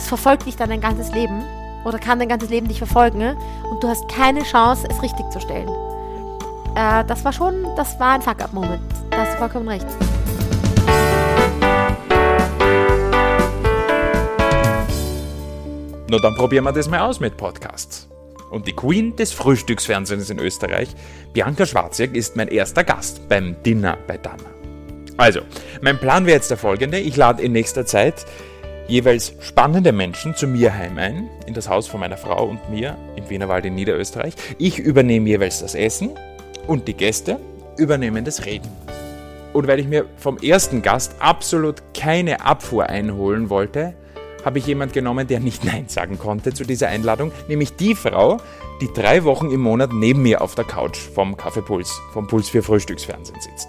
das verfolgt dich dann dein ganzes Leben oder kann dein ganzes Leben dich verfolgen und du hast keine Chance, es richtig zu stellen. Äh, das war schon, das war ein Fuck-up-Moment. Da hast du vollkommen recht. Na, dann probieren wir das mal aus mit Podcasts. Und die Queen des Frühstücksfernsehens in Österreich, Bianca Schwarziak, ist mein erster Gast beim Dinner bei Dana. Also, mein Plan wäre jetzt der folgende. Ich lade in nächster Zeit jeweils spannende Menschen zu mir heim ein, in das Haus von meiner Frau und mir im Wienerwald in Niederösterreich. Ich übernehme jeweils das Essen und die Gäste übernehmen das Reden. Und weil ich mir vom ersten Gast absolut keine Abfuhr einholen wollte, habe ich jemand genommen, der nicht Nein sagen konnte zu dieser Einladung, nämlich die Frau, die drei Wochen im Monat neben mir auf der Couch vom Kaffeepuls, vom Puls für Frühstücksfernsehen sitzt.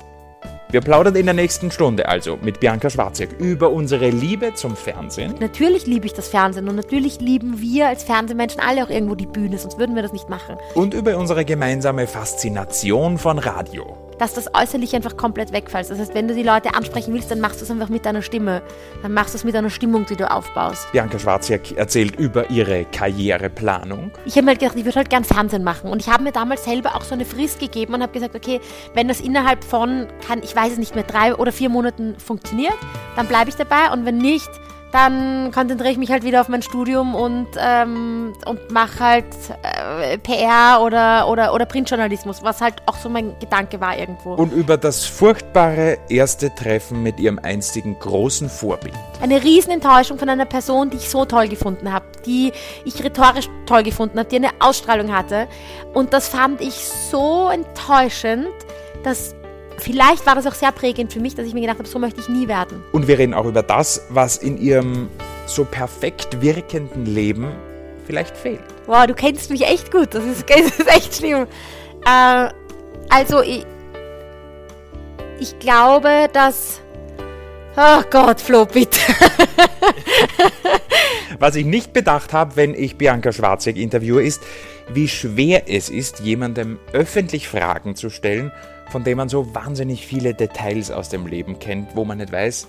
Wir plaudern in der nächsten Stunde also mit Bianca Schwarziak über unsere Liebe zum Fernsehen. Natürlich liebe ich das Fernsehen und natürlich lieben wir als Fernsehmenschen alle auch irgendwo die Bühne, sonst würden wir das nicht machen. Und über unsere gemeinsame Faszination von Radio dass das äußerlich einfach komplett wegfällt. Das heißt, wenn du die Leute ansprechen willst, dann machst du es einfach mit deiner Stimme. Dann machst du es mit einer Stimmung, die du aufbaust. Bianca Schwarziak erzählt über ihre Karriereplanung. Ich habe mir halt gedacht, ich würde halt gern Fernsehen machen. Und ich habe mir damals selber auch so eine Frist gegeben und habe gesagt, okay, wenn das innerhalb von, kann, ich weiß es nicht mehr, drei oder vier Monaten funktioniert, dann bleibe ich dabei. Und wenn nicht, dann konzentriere ich mich halt wieder auf mein Studium und, ähm, und mache halt äh, PR oder, oder, oder Printjournalismus, was halt auch so mein Gedanke war irgendwo. Und über das furchtbare erste Treffen mit ihrem einstigen großen Vorbild. Eine Riesenenttäuschung von einer Person, die ich so toll gefunden habe, die ich rhetorisch toll gefunden habe, die eine Ausstrahlung hatte. Und das fand ich so enttäuschend, dass vielleicht war das auch sehr prägend für mich, dass ich mir gedacht habe, so möchte ich nie werden. Und wir reden auch über das, was in ihrem so perfekt wirkenden Leben vielleicht fehlt. Wow, du kennst mich echt gut. Das ist, das ist echt schlimm. Äh, also, ich, ich glaube, dass. Oh Gott, Flo, bitte. Was ich nicht bedacht habe, wenn ich Bianca Schwarzek interviewe, ist, wie schwer es ist, jemandem öffentlich Fragen zu stellen, von dem man so wahnsinnig viele Details aus dem Leben kennt, wo man nicht weiß,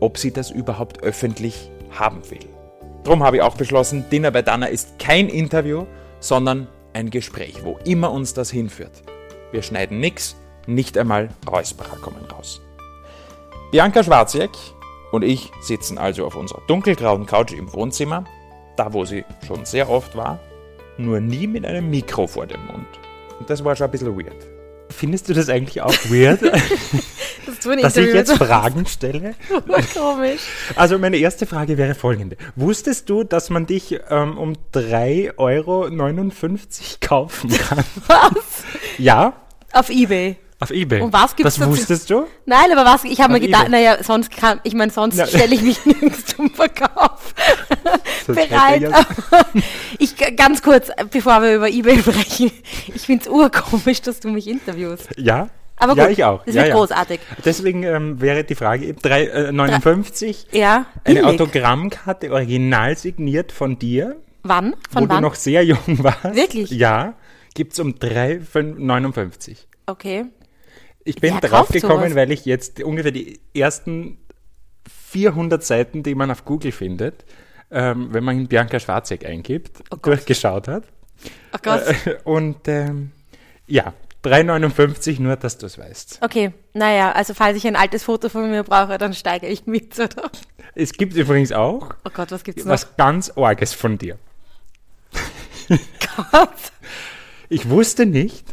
ob sie das überhaupt öffentlich haben will. Drum habe ich auch beschlossen, Dinner bei Dana ist kein Interview, sondern ein Gespräch, wo immer uns das hinführt. Wir schneiden nichts, nicht einmal Räusperer kommen raus. Bianca Schwarziek und ich sitzen also auf unserer dunkelgrauen Couch im Wohnzimmer, da wo sie schon sehr oft war, nur nie mit einem Mikro vor dem Mund. Und das war schon ein bisschen weird. Findest du das eigentlich auch weird? das dass ich jetzt Fragen stelle? Komisch. Also meine erste Frage wäre folgende. Wusstest du, dass man dich ähm, um 3,59 Euro kaufen kann? Was? Ja. Auf Ebay. Auf Ebay. Und was gibt's Das wusstest du? Nein, aber was, ich habe mir gedacht, naja, sonst kann, ich meine, sonst Ja. stelle ich mich nirgends zum Verkauf bereit. ja- ich, ganz kurz, bevor wir über Ebay sprechen, ich finde es urkomisch, dass du mich interviewst. Ja. Aber ja, gut, ich auch. das ja, wird ja. großartig. Deswegen ähm, wäre die Frage eben 3,59. Ja, Eine billig. Autogrammkarte original signiert von dir, Wann? wo Von du wann? noch sehr jung warst. Wirklich? Ja. Gibt es um 3,59. okay. Ich bin Wer drauf kauft gekommen, sowas? weil ich jetzt ungefähr die ersten 400 Seiten, die man auf Google findet, ähm, wenn man Bianca Schwarzek eingibt, Oh durchgeschaut hat. Oh Gott. Äh, und ähm, ja, 3,59 nur, dass du es weißt. Okay, naja, also falls ich ein altes Foto von mir brauche, dann steige ich mit, oder? Es gibt übrigens auch Oh Gott, was gibt's noch? was ganz Orges von dir. Gott. Ich wusste nicht,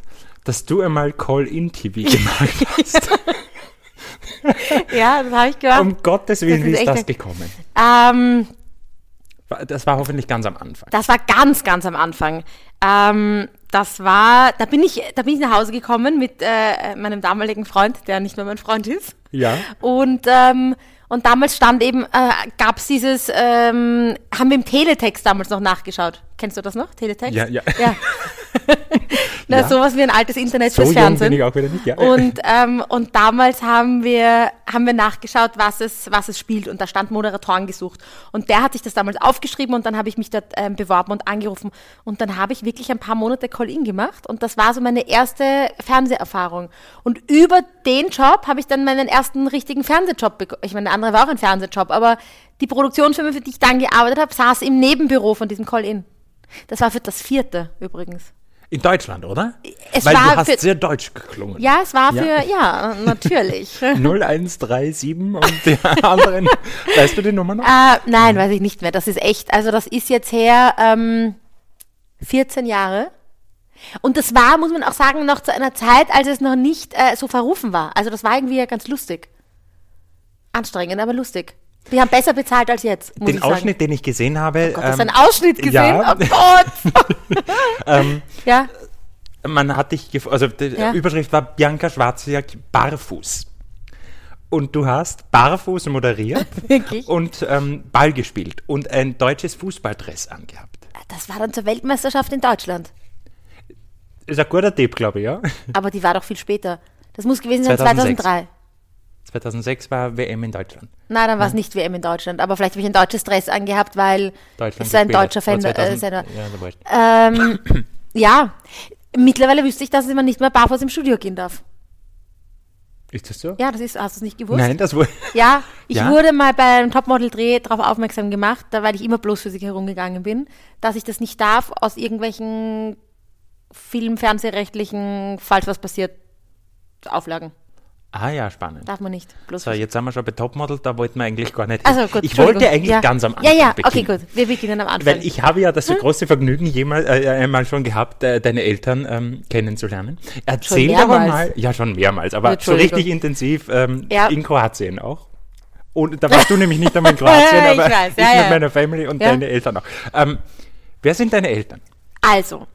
dass du einmal Call-In-TV gemacht hast. Ja, das habe ich gehört. um Gottes Willen, Das wie ist ist das gekommen? Ähm, Das war hoffentlich ganz am Anfang. Das war ganz, ganz am Anfang. Ähm, das war, da bin ich, da bin ich nach Hause gekommen mit äh, meinem damaligen Freund, der nicht mehr mein Freund ist. Ja. Und, ähm, und damals stand eben, äh, gab es dieses, ähm, haben wir im Teletext damals noch nachgeschaut. Kennst du das noch? Teletext? Ja, ja. ja. Na, Ja. sowas wie ein altes Internet So fürs jung Fernsehen. bin ich auch wieder nicht. Ja. Und, ähm, und damals haben wir, haben wir nachgeschaut, was es, was es spielt. Und da stand Moderatoren gesucht. Und der hat sich das damals aufgeschrieben und dann habe ich mich dort ähm, beworben und angerufen. Und dann habe ich wirklich ein paar Monate Call-In gemacht. Und das war so meine erste Fernseherfahrung. Und über den Job habe ich dann meinen ersten richtigen Fernsehjob bekommen. Ich meine, der andere war auch ein Fernsehjob, aber die Produktionsfirma, für die ich dann gearbeitet habe, saß im Nebenbüro von diesem Call-In. Das war für das vierte übrigens. In Deutschland, oder? Es Weil war du hast für- sehr deutsch geklungen. Ja, es war Ja. für, ja, natürlich. 0137 und die anderen. weißt du die Nummer noch? Äh, nein, weiß ich nicht mehr. Das ist echt, also das ist jetzt her ähm, 14 Jahre. Und das war, muss man auch sagen, noch zu einer Zeit, als es noch nicht äh, so verrufen war. Also das war irgendwie ja ganz lustig. Anstrengend, aber lustig. Wir haben besser bezahlt als jetzt, Den. Ausschnitt, den ich gesehen habe. Gott, hast du ähm, einen Ausschnitt gesehen? ja. Oh Gott! ähm, ja, man hat dich, gef- also die Ja. Überschrift war Bianca Schwarzenegger barfuß. Und du hast barfuß moderiert und ähm, Ball gespielt und ein deutsches Fußballdress angehabt. das war dann zur Weltmeisterschaft in Deutschland. Ist ein guter Tipp, glaube ich, ja. Aber die war doch viel später. Das muss gewesen sein 2006. 2003. 2006 war WM in Deutschland. Nein, dann war es nicht WM in Deutschland. Aber vielleicht habe ich ein deutsches Dress angehabt, weil Deutschland es war ein deutscher Fan. Äh, 2000 Sender. ja, da. Ähm, ja, mittlerweile wüsste ich, dass man nicht mehr barfuß im Studio gehen darf. Ist das so? Ja, das ist, hast du es nicht gewusst? Nein, das wurde. Ja, ich Ja? wurde mal beim Topmodel-Dreh darauf aufmerksam gemacht, da, weil ich immer bloß für sich herumgegangen bin, dass ich das nicht darf aus irgendwelchen Film-, Fernsehrechtlichen, falls was passiert, Auflagen. Ah ja, spannend. Darf man nicht. Bloß So, jetzt sind wir schon bei Topmodel, da wollten wir eigentlich gar nicht. also gut. ich wollte eigentlich ja. ganz am Anfang Ja, ja, okay, beginnen. gut. Wir beginnen am Anfang. Weil ich habe ja das große Vergnügen, jemals, äh, einmal schon gehabt, äh, deine Eltern ähm, kennenzulernen. Erzähl mehrmals? mal, ja schon mehrmals, aber so richtig intensiv ähm, Ja. in Kroatien auch. Und da warst du nämlich nicht einmal in Kroatien, Ich aber weiß, ich ja, mit ja. meiner Family und deine Eltern auch. Ähm, wer sind deine Eltern? Also,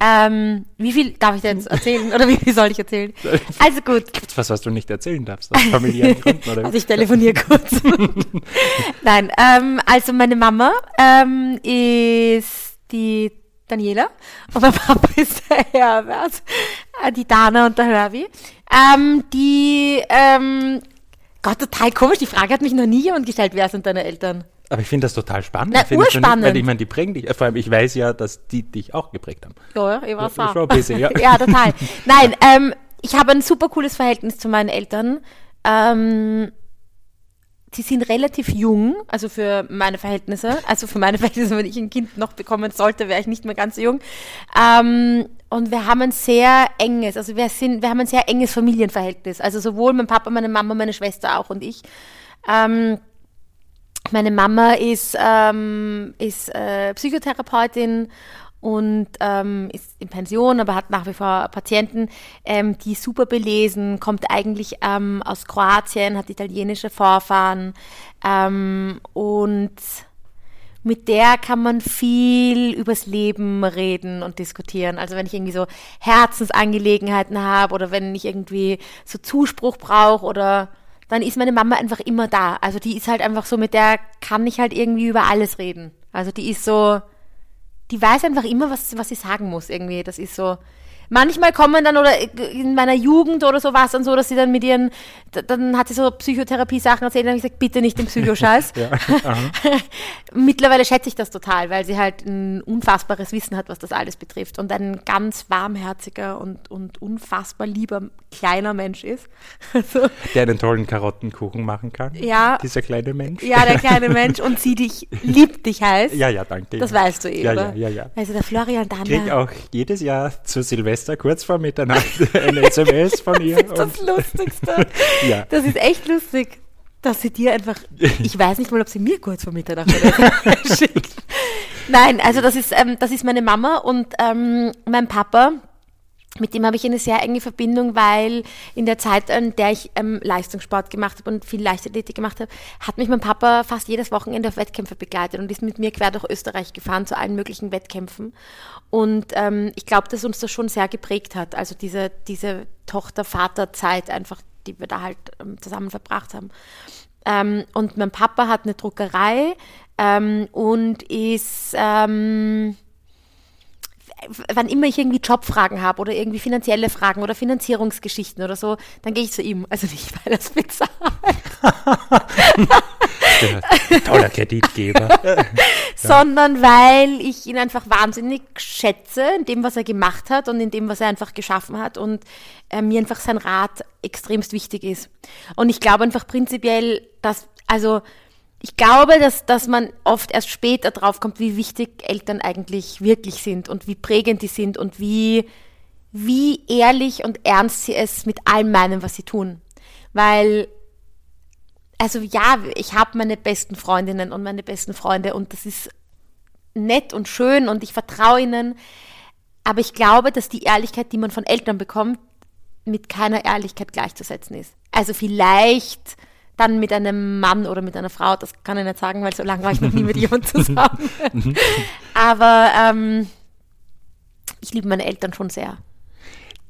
ähm, wie viel darf ich denn jetzt erzählen? Oder wie viel soll ich erzählen? Also gut. Gibt's was, was du nicht erzählen darfst? Aus familiären Gründen? Oder? Also ich telefoniere kurz. Nein, ähm, also meine Mama ähm, ist die Daniela und mein Papa ist der Herbert, äh, die Dana und der Herbie. Ähm, die, ähm, Gott, total komisch, die Frage hat mich noch nie jemand gestellt, wer sind deine Eltern? Aber ich finde das total spannend. Na, Findest du nicht? urspannend. Weil ich meine, die prägen dich. Vor allem, ich weiß ja, dass die dich auch geprägt haben. Ja, ich war Ja, schon bisschen, ja. ja, total. Nein, ähm, ich habe ein super cooles Verhältnis zu meinen Eltern. Ähm, sie sind relativ jung, also für meine Verhältnisse. Also für meine Verhältnisse, wenn ich ein Kind noch bekommen sollte, wäre ich nicht mehr ganz so jung. Ähm, und wir haben ein sehr enges, also wir sind, wir haben ein sehr enges Familienverhältnis. Also sowohl mein Papa, meine Mama, meine Schwester auch und ich. Ähm, meine Mama ist, ähm, ist äh, Psychotherapeutin und ähm, ist in Pension, aber hat nach wie vor Patienten, ähm, die super belesen, kommt eigentlich ähm, aus Kroatien, hat italienische Vorfahren ähm, und mit der kann man viel übers Leben reden und diskutieren. Also wenn ich irgendwie so Herzensangelegenheiten habe oder wenn ich irgendwie so Zuspruch brauche oder dann ist meine Mama einfach immer da. Also die ist halt einfach so, mit der kann ich halt irgendwie über alles reden. Also die ist so, die weiß einfach immer, was, was sie sagen muss irgendwie. Das ist so. Manchmal kommen dann oder in meiner Jugend oder so war es dann so, dass sie dann mit ihren, dann hat sie so Psychotherapie-Sachen erzählt und habe ich gesagt, bitte nicht den Psychoscheiß. Ja. Mittlerweile schätze ich das total, weil sie halt ein unfassbares Wissen hat, was das alles betrifft und ein ganz warmherziger und, und unfassbar lieber kleiner Mensch ist. Also, Der einen tollen Karottenkuchen machen kann. Ja. Dieser kleine Mensch. ja, der kleine Mensch und sie dich, liebt dich heißt. Ja, ja, danke. Das weißt du eh, ja, oder? Ja, ja, ja. Also der Florian Ich kriege Danner. auch jedes Jahr zu Silvester kurz vor Mitternacht eine SMS von ihr. Das ist das Lustigste. Ja. Das ist echt lustig, dass sie dir einfach, ich weiß nicht mal, ob sie mir kurz vor Mitternacht schickt. Nein, also das ist, ähm, das ist meine Mama und ähm, mein Papa. Mit dem habe ich eine sehr enge Verbindung, weil in der Zeit, in der ich ähm, Leistungssport gemacht habe und viel Leichtathletik gemacht habe, hat mich mein Papa fast jedes Wochenende auf Wettkämpfe begleitet und ist mit mir quer durch Österreich gefahren zu allen möglichen Wettkämpfen. Und ähm, ich glaube, dass uns das schon sehr geprägt hat. Also diese, diese Tochter-Vater-Zeit einfach, die wir da halt ähm, zusammen verbracht haben. Ähm, und mein Papa hat eine Druckerei ähm, und ist ähm, wann immer ich irgendwie Jobfragen habe oder irgendwie finanzielle Fragen oder Finanzierungsgeschichten oder so, dann gehe ich zu ihm. Also nicht, weil er es bezahlt. Toller Kreditgeber. sondern weil ich ihn einfach wahnsinnig schätze in dem, was er gemacht hat und in dem, was er einfach geschaffen hat und äh, mir einfach sein Rat extremst wichtig ist. Und ich glaube einfach prinzipiell, dass, also ich glaube, dass, dass man oft erst später drauf kommt, wie wichtig Eltern eigentlich wirklich sind und wie prägend die sind und wie, wie ehrlich und ernst sie es mit allem meinen, was sie tun. Weil, also ja, ich habe meine besten Freundinnen und meine besten Freunde und das ist nett und schön und ich vertraue ihnen. Aber ich glaube, dass die Ehrlichkeit, die man von Eltern bekommt, mit keiner Ehrlichkeit gleichzusetzen ist. Also vielleicht dann mit einem Mann oder mit einer Frau, das kann ich nicht sagen, weil so lange war ich noch nie mit jemandem zusammen. Aber ähm, ich liebe meine Eltern schon sehr.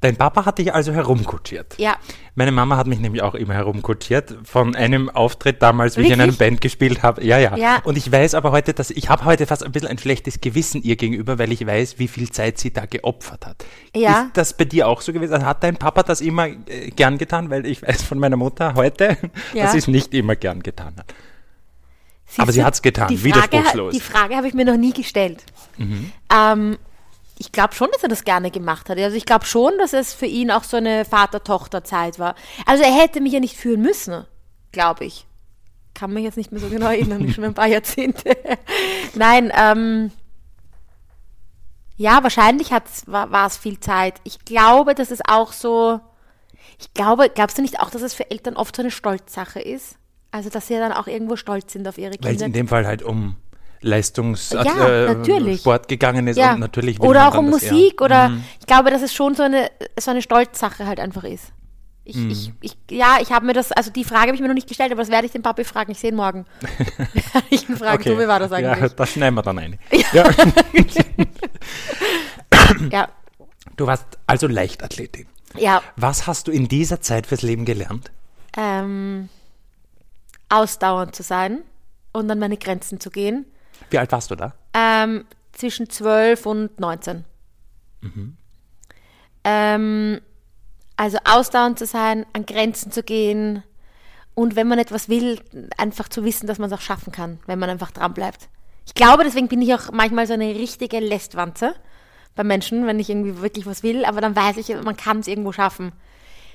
Dein Papa hat dich also herumkutschiert. Ja. Meine Mama hat mich nämlich auch immer herumkutschiert von einem Auftritt damals, wie ich in einer Band gespielt habe. Ja, ja, Ja. Und ich weiß aber heute, dass ich habe heute fast ein bisschen ein schlechtes Gewissen ihr gegenüber, weil ich weiß, wie viel Zeit sie da geopfert hat. Ja. Ist das bei dir auch so gewesen? Also Hat dein Papa das immer äh, gern getan? Weil ich weiß von meiner Mutter heute, Ja. dass sie es nicht immer gern getan hat. Siehst Aber sie du, hat's getan, die Frage, widerspruchslos. Die Frage habe ich mir noch nie gestellt. Ähm, ich glaube schon, dass er das gerne gemacht hat. Also ich glaube schon, dass es für ihn auch so eine Vater-Tochter-Zeit war. Also er hätte mich ja nicht führen müssen, glaube ich. Kann mich jetzt nicht mehr so genau erinnern, schon ein paar Jahrzehnte. Nein, ähm, ja, wahrscheinlich hat's, war, war es viel Zeit. Ich glaube, dass es auch so, ich glaube, glaubst du nicht auch, dass es für Eltern oft so eine Stolzsache ist? Also, dass sie ja dann auch irgendwo stolz sind auf ihre Weil es Kinder. in dem Fall halt um Leistungs Ja, äh, gegangen ist ja. und natürlich oder auch um das eher- Musik oder Mhm. ich glaube, dass es schon so eine so eine Stolzsache halt einfach ist. Ich, Mhm. ich, ich, ja, ich habe mir das, also die Frage habe ich mir noch nicht gestellt, aber das werde ich den Papi fragen. Ich sehe ihn morgen. ich ihn fragen, du, wie war das Ja, eigentlich? das schneiden wir dann ein. Ja. Ja, Du warst also Leichtathletin. ja, Was hast du in dieser Zeit fürs Leben gelernt? ähm, ausdauernd zu sein und an meine Grenzen zu gehen. Wie alt warst du da? Ähm, zwischen 12 und 19. Ähm, also ausdauernd zu sein, an Grenzen zu gehen und wenn man etwas will, einfach zu wissen, dass man es auch schaffen kann, wenn man einfach dran bleibt. Ich glaube, deswegen bin ich auch manchmal so eine richtige Lästwanze bei Menschen, wenn ich irgendwie wirklich was will, aber dann weiß ich, man kann es irgendwo schaffen.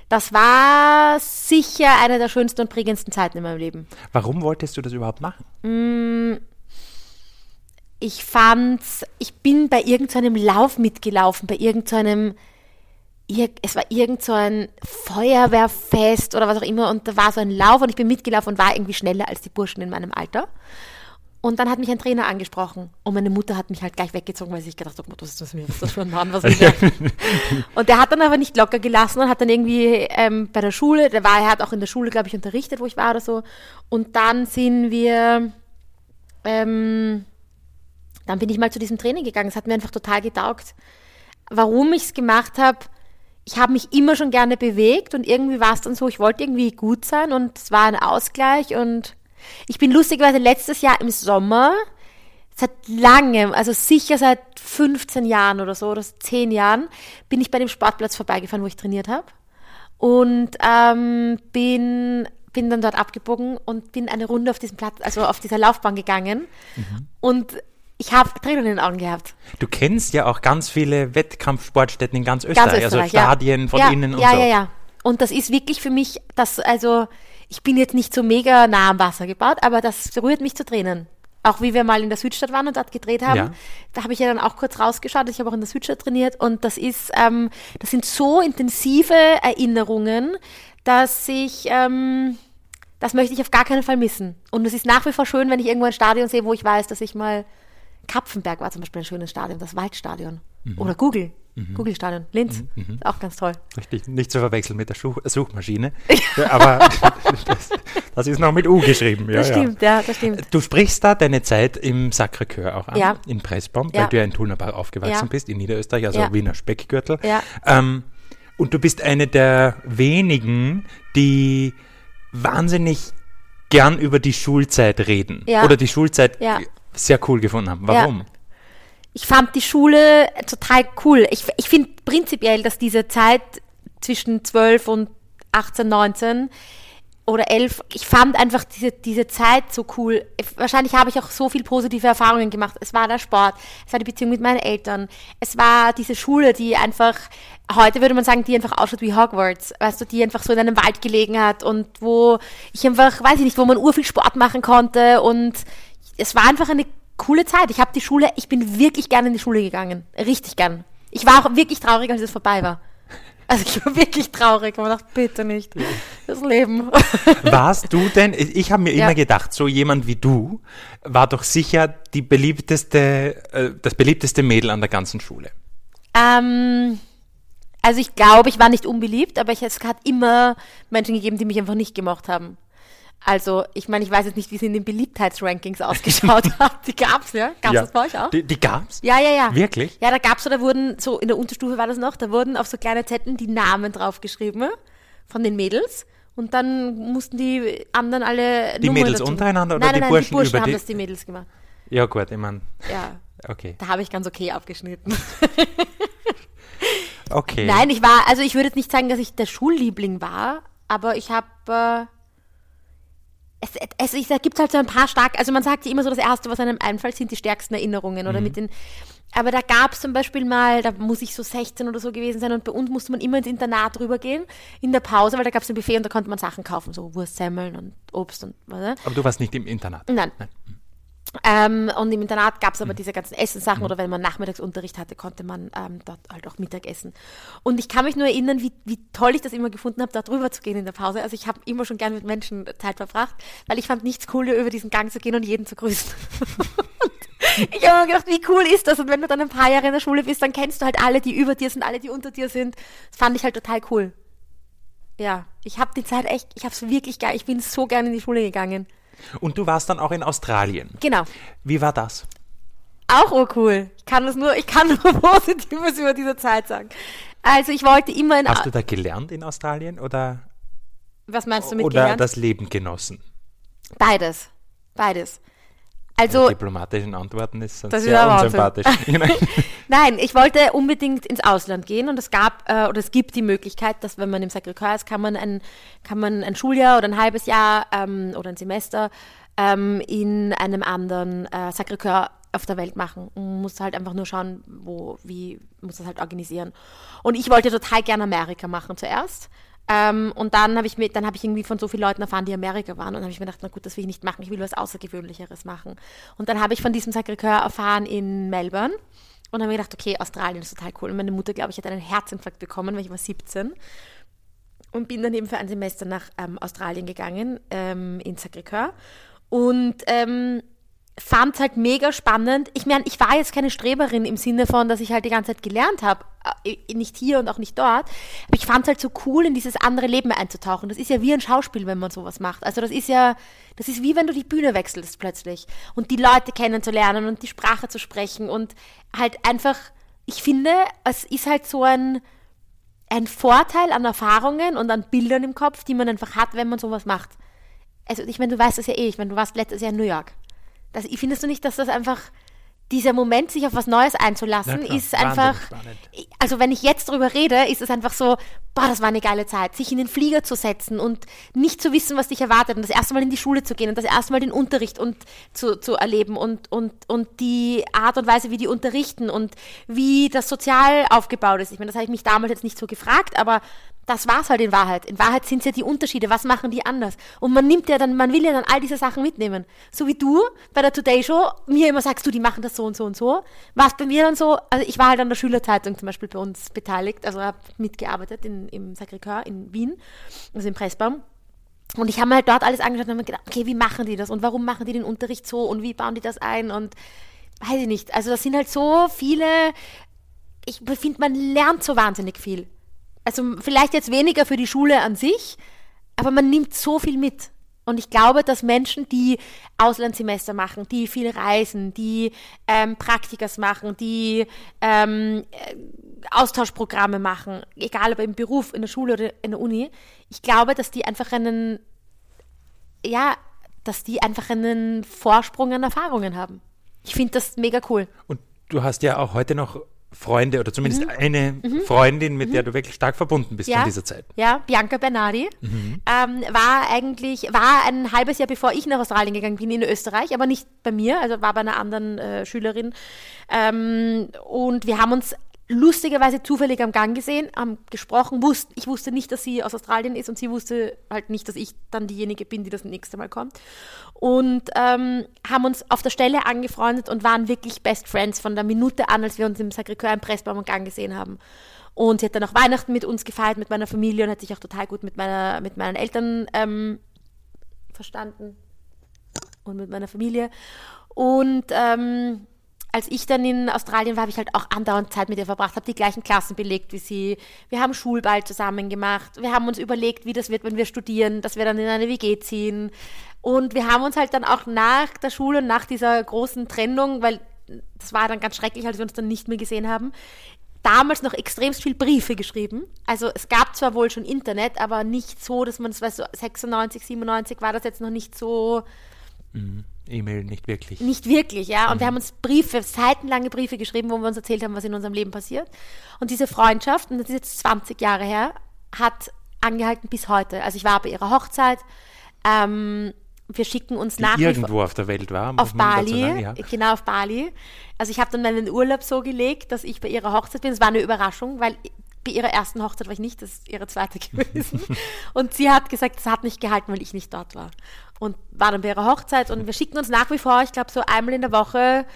Das war sicher eine der schönsten und prägendsten Zeiten in meinem Leben. Warum wolltest du das überhaupt machen? Ich fand's, ich bin bei irgendeinem Lauf mitgelaufen, bei irgendeinem, ir- es war irgend so ein Feuerwehrfest oder was auch immer und da war so ein Lauf und ich bin mitgelaufen und war irgendwie schneller als die Burschen in meinem Alter. Und dann hat mich ein Trainer angesprochen und meine Mutter hat mich halt gleich weggezogen, weil sie sich gedacht hat, oh was ist das mir, was ist das für ein Mann, was der? Und der hat dann aber nicht locker gelassen und hat dann irgendwie ähm, bei der Schule, der war, er hat auch in der Schule, glaube ich, unterrichtet, wo ich war oder so. Und dann sind wir, ähm, dann bin ich mal zu diesem Training gegangen. Es hat mir einfach total getaugt. Warum ich es gemacht habe, ich habe mich immer schon gerne bewegt und irgendwie war es dann so, ich wollte irgendwie gut sein und es war ein Ausgleich und ich bin lustigerweise letztes Jahr im Sommer, seit langem, also sicher seit 15 Jahren oder so, oder 10 Jahren, bin ich bei dem Sportplatz vorbeigefahren, wo ich trainiert habe und ähm, bin, bin dann dort abgebogen und bin eine Runde auf diesem Platz, also auf dieser Laufbahn gegangen und ich habe Tränen in den Augen gehabt. Du kennst ja auch ganz viele Wettkampfsportstätten in ganz Österreich, Ganz Österreich, also Stadien ja. von ja, innen und ja, so. Ja, ja, Und das ist wirklich für mich, das, also, ich bin jetzt nicht so mega nah am Wasser gebaut, aber das rührt mich zu Tränen. Auch wie wir mal in der Südstadt waren und dort gedreht haben, Ja. da habe ich ja dann auch kurz rausgeschaut. Ich habe auch in der Südstadt trainiert und das ist, ähm, das sind so intensive Erinnerungen, dass ich, ähm, das möchte ich auf gar keinen Fall missen. Und es ist nach wie vor schön, wenn ich irgendwo ein Stadion sehe, wo ich weiß, dass ich mal Kapfenberg war zum Beispiel ein schönes Stadion, das Waldstadion. Mhm. Oder Google, Google-Stadion, Linz, ist auch ganz toll. Richtig, nicht zu verwechseln mit der Schuch Suchmaschine. Ja, aber das, das ist noch mit U geschrieben. Ja, Das ja. stimmt, ja, das stimmt. Du sprichst da deine Zeit im Sacré-Cœur auch an, Ja. in Pressbaum, Ja. weil du ja in Tulnerbach aufgewachsen Ja. bist, in Niederösterreich, also Ja. Wiener Speckgürtel. Ja. Ähm, und du bist eine der wenigen, die wahnsinnig gern über die Schulzeit reden Ja. oder die Schulzeit Ja. Sehr cool gefunden haben. Warum? Ich fand die Schule total cool. Ich, ich finde prinzipiell, dass diese Zeit zwischen 12 und 18, 19 oder 11, ich fand einfach diese, diese Zeit so cool. Wahrscheinlich habe ich auch so viel positive Erfahrungen gemacht. Es war der Sport, es war die Beziehung mit meinen Eltern, es war diese Schule, die einfach, heute würde man sagen, die einfach ausschaut wie Hogwarts, weißt du, die einfach so in einem Wald gelegen hat und wo ich einfach, weiß ich nicht, wo man urviel Sport machen konnte und es war einfach eine coole Zeit. Ich habe die Schule, ich bin wirklich gerne in die Schule gegangen. Richtig gern. Ich war auch wirklich traurig, als es vorbei war. Also ich war wirklich traurig und dachte, bitte nicht. Das Leben. Warst du denn, ich habe mir ja. immer gedacht, so jemand wie du war doch sicher die beliebteste, äh, das beliebteste Mädel an der ganzen Schule. Ähm, also ich glaube, ich war nicht unbeliebt, aber ich, es hat immer Menschen gegeben, die mich einfach nicht gemocht haben. Also, ich meine, ich weiß jetzt nicht, wie es in den Beliebtheitsrankings ausgeschaut hat. Die gab's, ja? Gab's ja. das bei euch auch? Die, die gab's? Ja, ja, ja. Wirklich? Ja, da gab's so, da wurden, so in der Unterstufe war das noch, da wurden auf so kleine Zetteln die Namen draufgeschrieben von den Mädels. Und dann mussten die anderen alle Die Nummern Mädels dazu. untereinander oder nein, die nein, Burschen die Burschen über haben die? das die Mädels gemacht. Ja, gut, ich meine. Ja. Okay. Da habe ich ganz okay abgeschnitten. okay. Nein, ich war, also ich würde jetzt nicht sagen, dass ich der Schulliebling war, aber ich habe äh, es, es, es gibt halt so ein paar stark, also man sagt ja immer so, das Erste, was einem einfällt, sind die stärksten Erinnerungen oder mhm. mit den, aber da gab es zum Beispiel mal, da muss ich so 16 oder so gewesen sein und bei uns musste man immer ins Internat rübergehen in der Pause, weil da gab es ein Buffet und da konnte man Sachen kaufen, so Wurstsemmeln und Obst und was. Aber du warst nicht im Internat? Nein. Nein. Ähm, und im Internat gab es aber mhm. diese ganzen Essenssachen mhm. oder wenn man Nachmittagsunterricht hatte, konnte man ähm, dort halt auch Mittag essen. Und ich kann mich nur erinnern, wie, wie toll ich das immer gefunden habe, da drüber zu gehen in der Pause. Also ich habe immer schon gern mit Menschen Zeit verbracht, weil ich fand nichts cooler, über diesen Gang zu gehen und jeden zu grüßen. ich habe mir gedacht, wie cool ist das? Und wenn du dann ein paar Jahre in der Schule bist, dann kennst du halt alle, die über dir sind, alle, die unter dir sind. Das fand ich halt total cool. Ja, ich habe die Zeit echt, ich habe es wirklich geil. Ich bin so gern in die Schule gegangen. Und du warst dann auch in Australien. Genau. Wie war das? Auch urcool. Ich kann das nur, ich kann nur Positives über diese Zeit sagen. Also ich wollte immer in. Hast du da gelernt in Australien oder? Was meinst du mit oder gelernt? das Leben genossen? Beides. Beides. Also, diplomatischen Antworten ist das sehr ist unsympathisch. Nein, ich wollte unbedingt ins Ausland gehen und es gab äh, oder es gibt die Möglichkeit, dass wenn man im Sacré-Cœur ist, kann man ein kann man ein Schuljahr oder ein halbes Jahr ähm, oder ein Semester ähm, in einem anderen äh, Sacré-Cœur auf der Welt machen. Man muss halt einfach nur schauen, wo, wie, muss das halt organisieren. Und ich wollte total gerne Amerika machen zuerst. Ähm, und dann habe ich mir, dann habe ich irgendwie von so vielen Leuten erfahren, die Amerika waren. Und dann habe ich mir gedacht, na gut, das will ich nicht machen, ich will was Außergewöhnlicheres machen. Und dann habe ich von diesem Sacré-Cœur erfahren in Melbourne. Und dann habe ich gedacht, okay, Australien ist total cool. Und meine Mutter, glaube ich, hat einen Herzinfarkt bekommen, weil ich war 17. Und bin dann eben für ein Semester nach ähm, Australien gegangen, ähm, in Sacré-Cœur. Und ähm, fand halt mega spannend. Ich meine, ich war jetzt keine Streberin im Sinne von, dass ich halt die ganze Zeit gelernt habe, äh, nicht hier und auch nicht dort. Aber ich fand es halt so cool, in dieses andere Leben einzutauchen. Das ist ja wie ein Schauspiel, wenn man sowas macht. Also das ist ja, das ist wie wenn du die Bühne wechselst plötzlich und die Leute kennenzulernen und die Sprache zu sprechen und halt einfach, ich finde, es ist halt so ein, ein Vorteil an Erfahrungen und an Bildern im Kopf, die man einfach hat, wenn man sowas macht. Also ich meine, du weißt das ja eh, ich meine, du warst letztes Jahr in New York. Das, findest du nicht, dass das einfach dieser Moment, sich auf was Neues einzulassen, ja, ist einfach, also wenn ich jetzt drüber rede, ist es einfach so, boah, das war eine geile Zeit, sich in den Flieger zu setzen und nicht zu wissen, was dich erwartet und das erste Mal in die Schule zu gehen und das erste Mal den Unterricht und zu, zu erleben und, und, und die Art und Weise, wie die unterrichten und wie das sozial aufgebaut ist. Ich meine, das habe ich mich damals jetzt nicht so gefragt, aber das war's halt in Wahrheit. In Wahrheit sind es ja die Unterschiede. Was machen die anders? Und man nimmt ja dann, man will ja dann all diese Sachen mitnehmen. So wie du bei der Today Show mir immer sagst, du, die machen das so und so und so. War es bei mir dann so, also ich war halt an der Schülerzeitung zum Beispiel bei uns beteiligt, also habe mitgearbeitet in, im Sacré-Cœur in Wien, also im Pressbaum. Und ich habe mir halt dort alles angeschaut und habe mir gedacht, okay, wie machen die das und warum machen die den Unterricht so und wie bauen die das ein und weiß ich nicht. Also das sind halt so viele, ich finde, man lernt so wahnsinnig viel also vielleicht jetzt weniger für die Schule an sich, aber man nimmt so viel mit. Und ich glaube, dass Menschen, die Auslandssemester machen, die viel reisen, die ähm, Praktikas machen, die ähm, äh, Austauschprogramme machen, egal ob im Beruf, in der Schule oder in der Uni, ich glaube, dass die einfach einen, ja, dass die einfach einen Vorsprung an Erfahrungen haben. Ich finde das mega cool. Und du hast ja auch heute noch Freunde oder zumindest eine Freundin, mit der du wirklich stark verbunden bist ja, von dieser Zeit. Ja, Bianca Bernardi. Ähm, war eigentlich, war ein halbes Jahr bevor ich nach Australien gegangen bin in Österreich, aber nicht bei mir, also war bei einer anderen äh, Schülerin. Ähm, und wir haben uns lustigerweise zufällig am Gang gesehen, haben gesprochen, wusst, ich wusste nicht, dass sie aus Australien ist und sie wusste halt nicht, dass ich dann diejenige bin, die das nächste Mal kommt. Und ähm, haben uns auf der Stelle angefreundet und waren wirklich Best Friends von der Minute an, als wir uns im Sacré-Cœur im Pressbaum am Gang gesehen haben. Und sie hat dann auch Weihnachten mit uns gefeiert, mit meiner Familie und hat sich auch total gut mit, meiner, mit meinen Eltern ähm, verstanden und mit meiner Familie. Und ähm, als ich dann in Australien war, habe ich halt auch andauernd Zeit mit ihr verbracht, habe die gleichen Klassen belegt wie sie. Wir haben Schulball zusammen gemacht. Wir haben uns überlegt, wie das wird, wenn wir studieren, dass wir dann in eine WG ziehen. Und wir haben uns halt dann auch nach der Schule und nach dieser großen Trennung, weil das war dann ganz schrecklich, als wir uns dann nicht mehr gesehen haben, damals noch extremst viel Briefe geschrieben. Also es gab zwar wohl schon Internet, aber nicht so, dass man es, weißt du, 96, 97 war das jetzt noch nicht so E-Mail nicht wirklich. nicht wirklich, ja. Und wir haben uns Briefe, seitenlange Briefe geschrieben, wo wir uns erzählt haben, was in unserem Leben passiert. Und diese Freundschaft, und das ist jetzt 20 Jahre her, hat angehalten bis heute. Also ich war bei ihrer Hochzeit. Ähm, wir schicken uns Die nach irgendwo auf der Welt war. auf Bali, sagen, ja. genau auf Bali. Also ich habe dann meinen Urlaub so gelegt, dass ich bei ihrer Hochzeit bin. Es war eine Überraschung, weil bei ihrer ersten Hochzeit war ich nicht, das ist ihre zweite gewesen. und sie hat gesagt, es hat nicht gehalten, weil ich nicht dort war. Und war dann bei ihrer Hochzeit und wir schicken uns nach wie vor, ich glaube so einmal in der Woche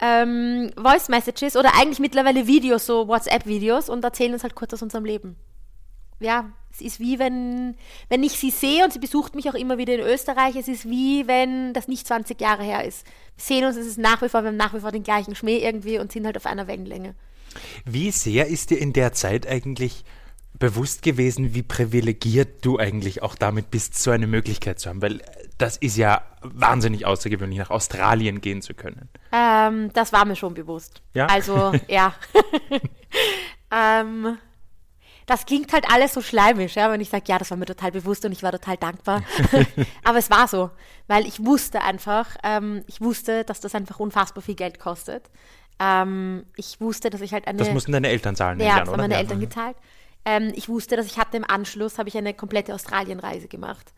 ähm, Voice Messages oder eigentlich mittlerweile Videos, so WhatsApp-Videos und erzählen uns halt kurz aus unserem Leben. Ja, es ist wie wenn, wenn ich sie sehe und sie besucht mich auch immer wieder in Österreich, es ist wie wenn das nicht 20 Jahre her ist. Wir sehen uns, es ist nach wie vor, wir haben nach wie vor den gleichen Schmäh irgendwie und sind halt auf einer Wellenlänge. Wie sehr ist dir in der Zeit eigentlich bewusst gewesen, wie privilegiert du eigentlich auch damit bist, so eine Möglichkeit zu haben? Weil das ist ja wahnsinnig außergewöhnlich, nach Australien gehen zu können. Ähm, das war mir schon bewusst. Ja? Also, ja. ähm, das klingt halt alles so schleimisch, ja, wenn ich sage, ja, das war mir total bewusst und ich war total dankbar. Aber es war so, weil ich wusste einfach, ähm, ich wusste, dass das einfach unfassbar viel Geld kostet. Ähm, ich wusste, dass ich halt eine... Das mussten deine Eltern zahlen, ja, ich das haben meine Ja. Eltern Mhm. gezahlt. Ähm, ich wusste, dass ich hatte im Anschluss, habe ich eine komplette Australienreise gemacht,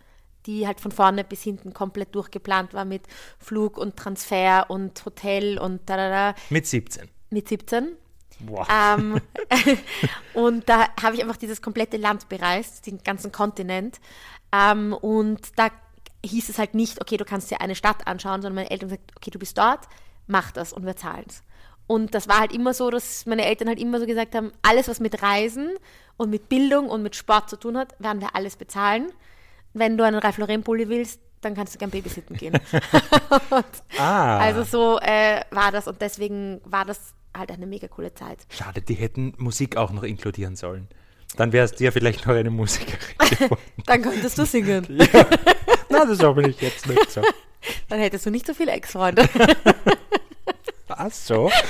die halt von vorne bis hinten komplett durchgeplant war mit Flug und Transfer und Hotel und da, da, da Mit 17. mit 17. Wow. Ähm, und da habe ich einfach dieses komplette Land bereist, den ganzen Kontinent. Ähm, und da hieß es halt nicht, okay, du kannst dir eine Stadt anschauen, sondern meine Eltern haben gesagt, okay, du bist dort, mach das und wir zahlen es. Und das war halt immer so, dass meine Eltern halt immer so gesagt haben, alles, was mit Reisen und mit Bildung und mit Sport zu tun hat, werden wir alles bezahlen. Wenn du einen Ralph Lauren Pulli willst, dann kannst du gern babysitten gehen. Ah. Also so äh, war das und deswegen war das halt eine mega coole Zeit. Schade, die hätten Musik auch noch inkludieren sollen. Dann wärst du ja vielleicht noch eine Musikerin geworden. Dann könntest du singen. Na, das habe ich jetzt nicht so. Dann hättest du nicht so viele Ex-Freunde. Ach so.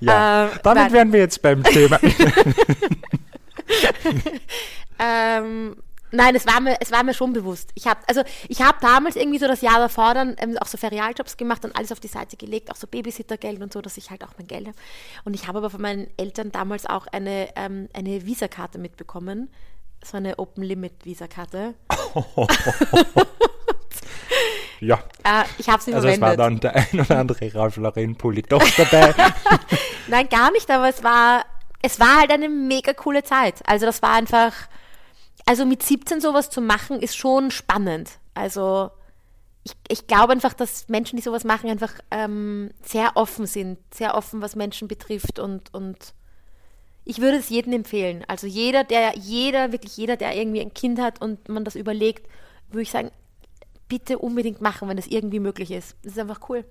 Ja, Ähm, damit nein. wären wir jetzt beim Thema. ähm, nein, es war mir, es war mir schon bewusst. Ich habe, also ich habe damals irgendwie so das Jahr davor dann ähm, auch so Ferialjobs gemacht und alles auf die Seite gelegt, auch so Babysittergeld und so, dass ich halt auch mein Geld habe. Und ich habe aber von meinen Eltern damals auch eine, ähm, eine Visakarte mitbekommen. So eine Open Limit Visakarte. ja, Äh, ich habe sie also es war verwendet. dann der ein oder andere Ralf Lauren Pulli doch dabei. Nein, gar nicht, aber es war, es war halt eine mega coole Zeit. Also das war einfach, also mit 17 sowas zu machen, ist schon spannend. Also ich, ich glaube einfach, dass Menschen, die sowas machen, einfach ähm, sehr offen sind, sehr offen, was Menschen betrifft und, und ich würde es jedem empfehlen. Also jeder, der, jeder, wirklich jeder, der irgendwie ein Kind hat und man das überlegt, würde ich sagen, bitte unbedingt machen, wenn das irgendwie möglich ist. Das ist einfach cool.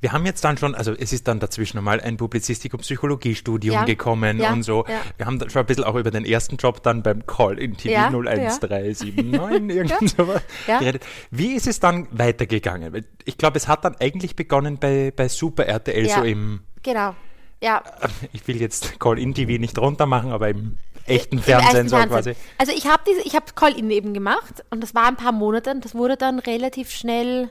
Wir haben jetzt dann schon, also es ist dann dazwischen mal ein Publizistik- und Psychologiestudium Ja, gekommen ja, und so. ja. Wir haben dann schon ein bisschen auch über den ersten Job dann beim Call in TV Ja, 01379 irgend sowas geredet. Wie ist es dann weitergegangen? Ich glaube, es hat dann eigentlich begonnen bei, bei Super RTL, so im, Genau. Ja, ich will jetzt Call in TV nicht runter machen, aber im echten so Fernsehen. quasi. Also ich habe diese, ich habe Call-In eben gemacht und das war ein paar Monate und das wurde dann relativ schnell.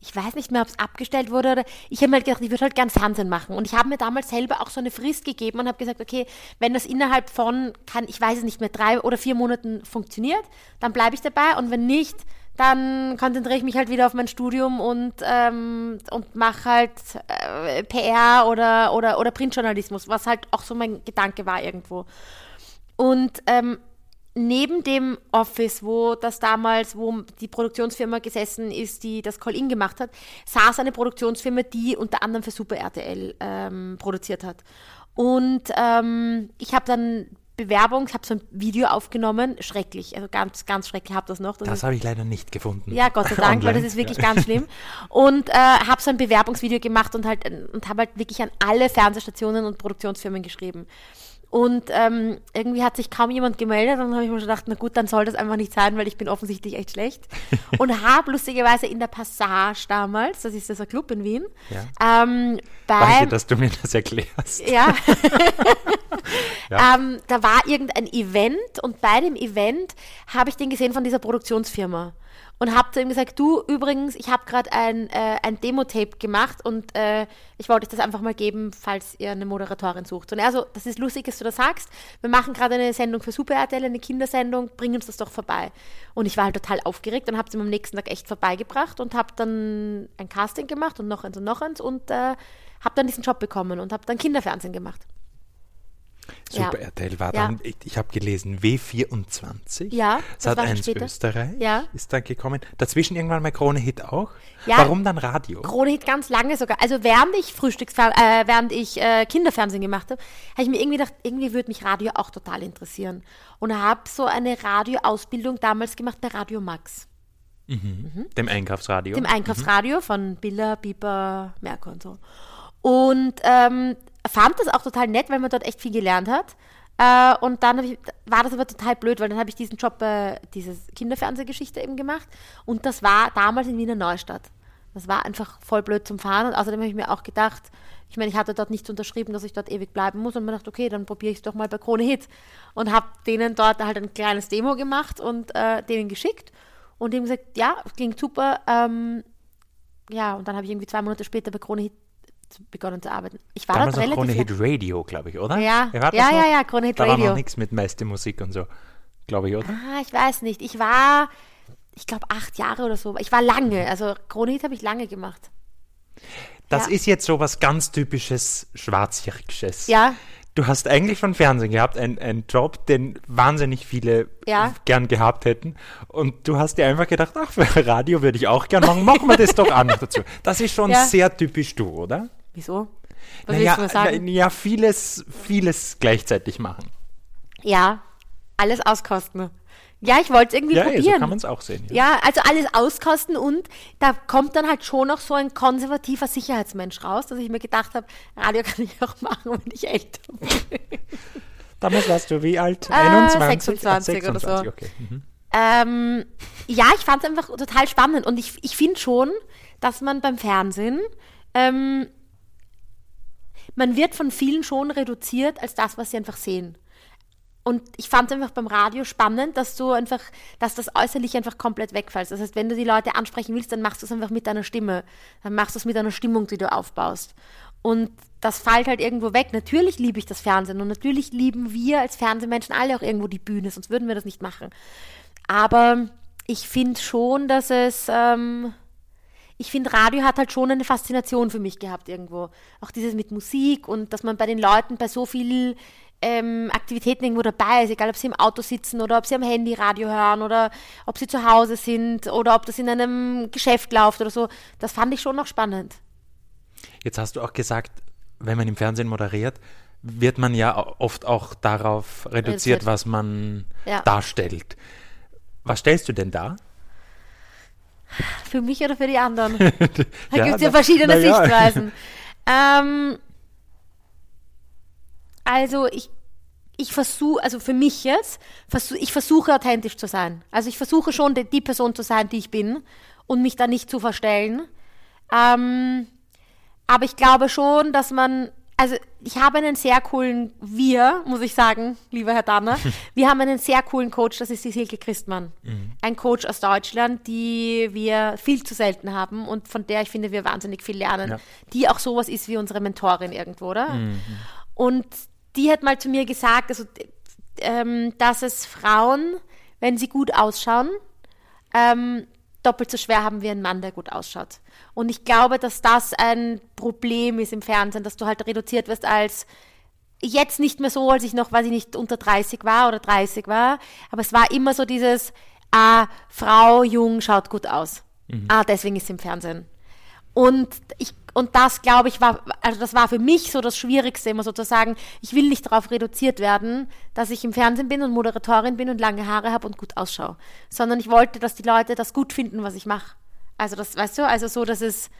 ich weiß nicht mehr, ob es abgestellt wurde oder ich habe mir halt gedacht, ich würde halt gern Fernsehen machen. Und ich habe mir damals selber auch so eine Frist gegeben und habe gesagt, okay, wenn das innerhalb von, kann, ich weiß es nicht mehr, drei oder vier Monaten funktioniert, dann bleibe ich dabei und wenn nicht, dann konzentriere ich mich halt wieder auf mein Studium und, ähm, und mache halt äh, PR oder, oder, oder Printjournalismus, was halt auch so mein Gedanke war irgendwo. Und ähm, neben dem Office, wo das damals, wo die Produktionsfirma gesessen ist, die das Call-In gemacht hat, saß eine Produktionsfirma, die unter anderem für Super RTL ähm, produziert hat. Und ähm, ich habe dann Bewerbung, ich habe so ein Video aufgenommen, schrecklich, also ganz, ganz schrecklich, habe das noch. Das, das habe ich leider nicht gefunden. Ja, Gott sei Dank, weil das ist wirklich ja. ganz schlimm. Und äh, habe so ein Bewerbungsvideo gemacht und halt und habe halt wirklich an alle Fernsehstationen und Produktionsfirmen geschrieben. Und ähm, irgendwie hat sich kaum jemand gemeldet und dann habe ich mir schon gedacht, na gut, dann soll das einfach nicht sein, weil ich bin offensichtlich echt schlecht. und habe lustigerweise in der Passage damals, das ist dieser Club in Wien, ja. ähm, bei, Danke, dass du mir das erklärst. Ja. ja. Ähm, da war irgendein Event und bei dem Event habe ich den gesehen von dieser Produktionsfirma und habe zu ihm gesagt, du übrigens, ich habe gerade ein, äh, ein Demo-Tape gemacht und äh, ich wollte euch das einfach mal geben, falls ihr eine Moderatorin sucht. Und er so, das ist lustig, dass du das sagst. Wir machen gerade eine Sendung für Super RTL, eine Kindersendung, bring uns das doch vorbei. Und ich war halt total aufgeregt und habe es ihm am nächsten Tag echt vorbeigebracht und habe dann ein Casting gemacht und noch eins und noch eins und äh, habe dann diesen Job bekommen und habe dann Kinderfernsehen gemacht. Super ja. RTL war dann, ich, ich habe gelesen, W24. Ja, das Sat 1 Österreich ja. ist dann gekommen. Dazwischen irgendwann mal Krone Hit auch. Ja, Warum dann Radio? Krone Hit ganz lange sogar. Also während ich Frühstücksfer äh, während ich äh, Kinderfernsehen gemacht habe, habe ich mir irgendwie gedacht, irgendwie würde mich Radio auch total interessieren. Und habe so eine Radioausbildung damals gemacht bei Radio Max. Mhm. Mhm. Dem Einkaufsradio. Dem Einkaufsradio mhm. von Biller, Bieber, Merkur und so. Und ähm, fand das auch total nett, weil man dort echt viel gelernt hat. Äh, und dann ich, war das aber total blöd, weil dann habe ich diesen Job, äh, diese Kinderfernsehgeschichte eben gemacht. Und das war damals in Wiener Neustadt. Das war einfach voll blöd zum Fahren. Und außerdem habe ich mir auch gedacht, ich meine, ich hatte dort nicht unterschrieben, dass ich dort ewig bleiben muss. Und mir dachte, okay, dann probiere ich es doch mal bei Krone Hit. Und habe denen dort halt ein kleines Demo gemacht und äh, denen geschickt. Und eben gesagt, ja, klingt super. Ähm, ja, und dann habe ich irgendwie zwei Monate später bei Krone Hit begonnen zu arbeiten. Ich war Damals dort relativ. Krone Hit Radio, glaube ich, oder? Ja, ja, ja, ja, Krone Hit da Radio. Da war noch nichts mit meiste Musik und so, glaube ich, oder? Ah, ich weiß nicht. Ich war, ich glaube, acht Jahre oder so. Ich war lange. Also Krone Hit habe ich lange gemacht. Das ja. ist jetzt so was ganz typisches Schwarzjährigsches. Ja. Du hast eigentlich schon Fernsehen gehabt, einen Job, den wahnsinnig viele ja. gern gehabt hätten. Und du hast dir einfach gedacht, ach, für Radio würde ich auch gern machen, machen wir das doch an dazu. Das ist schon ja. sehr typisch du, oder? Wieso? Was naja, willst du sagen? Na, ja, vieles, vieles gleichzeitig machen. Ja, alles auskosten. Ja, ich wollte es irgendwie ja, probieren. Ja, so kann man es auch sehen. Ja. ja. also alles auskosten und da kommt dann halt schon noch so ein konservativer Sicherheitsmensch raus, dass ich mir gedacht habe, Radio kann ich auch machen, wenn ich älter bin. Damals warst du wie alt? 21? Äh, 26, 26 oder so. Okay. Mhm. Ähm, ja, ich fand es einfach total spannend und ich, ich finde schon, dass man beim Fernsehen ähm, man wird von vielen schon reduziert als das, was sie einfach sehen. Und ich fand es einfach beim Radio spannend, dass du einfach, dass das äußerlich einfach komplett wegfällt. Das heißt, wenn du die Leute ansprechen willst, dann machst du es einfach mit deiner Stimme. Dann machst du es mit einer Stimmung, die du aufbaust. Und das fällt halt irgendwo weg. Natürlich liebe ich das Fernsehen und natürlich lieben wir als Fernsehmenschen alle auch irgendwo die Bühne, sonst würden wir das nicht machen. Aber ich finde schon, dass es, ähm, ich finde, Radio hat halt schon eine Faszination für mich gehabt irgendwo. Auch dieses mit Musik und dass man bei den Leuten bei so vielen ähm, Aktivitäten irgendwo dabei ist, egal ob sie im Auto sitzen oder ob sie am Handy Radio hören oder ob sie zu Hause sind oder ob das in einem Geschäft läuft oder so. Das fand ich schon noch spannend. Jetzt hast du auch gesagt, wenn man im Fernsehen moderiert, wird man ja oft auch darauf reduziert, was man ja. darstellt. Was stellst du denn da? Für mich oder für die anderen? da ja, gibt es ja verschiedene ja. Sichtweisen. ähm, also ich, ich versuche, also für mich jetzt, versuch, ich versuche authentisch zu sein. Also ich versuche schon die, die, Person zu sein, die ich bin und mich da nicht zu verstellen. Ähm, aber ich glaube schon, dass man, also ich habe einen sehr coolen, wir, muss ich sagen, lieber Herr Danner, wir haben einen sehr coolen Coach, das ist die Silke Christmann. Ein Coach aus Deutschland, die wir viel zu selten haben und von der ich finde, wir wahnsinnig viel lernen. Ja. Die auch sowas ist wie unsere Mentorin irgendwo, oder? Und die hat mal zu mir gesagt, also, ähm, dass es Frauen, wenn sie gut ausschauen, ähm, doppelt so schwer haben wie ein Mann, der gut ausschaut. Und ich glaube, dass das ein Problem ist im Fernsehen, dass du halt reduziert wirst als jetzt nicht mehr so, als ich noch, weiß ich nicht, unter 30 war oder 30 war, aber es war immer so dieses, ah, Frau, jung, schaut gut aus. Ah, deswegen ist sie im Fernsehen. Und ich, und das glaube ich war, also das war für mich so das Schwierigste, immer so zu sagen, ich will nicht darauf reduziert werden, dass ich im Fernsehen bin und Moderatorin bin und lange Haare habe und gut ausschaue. Sondern ich wollte, dass die Leute das gut finden, was ich mache. Also das, weißt du, also so, dass es,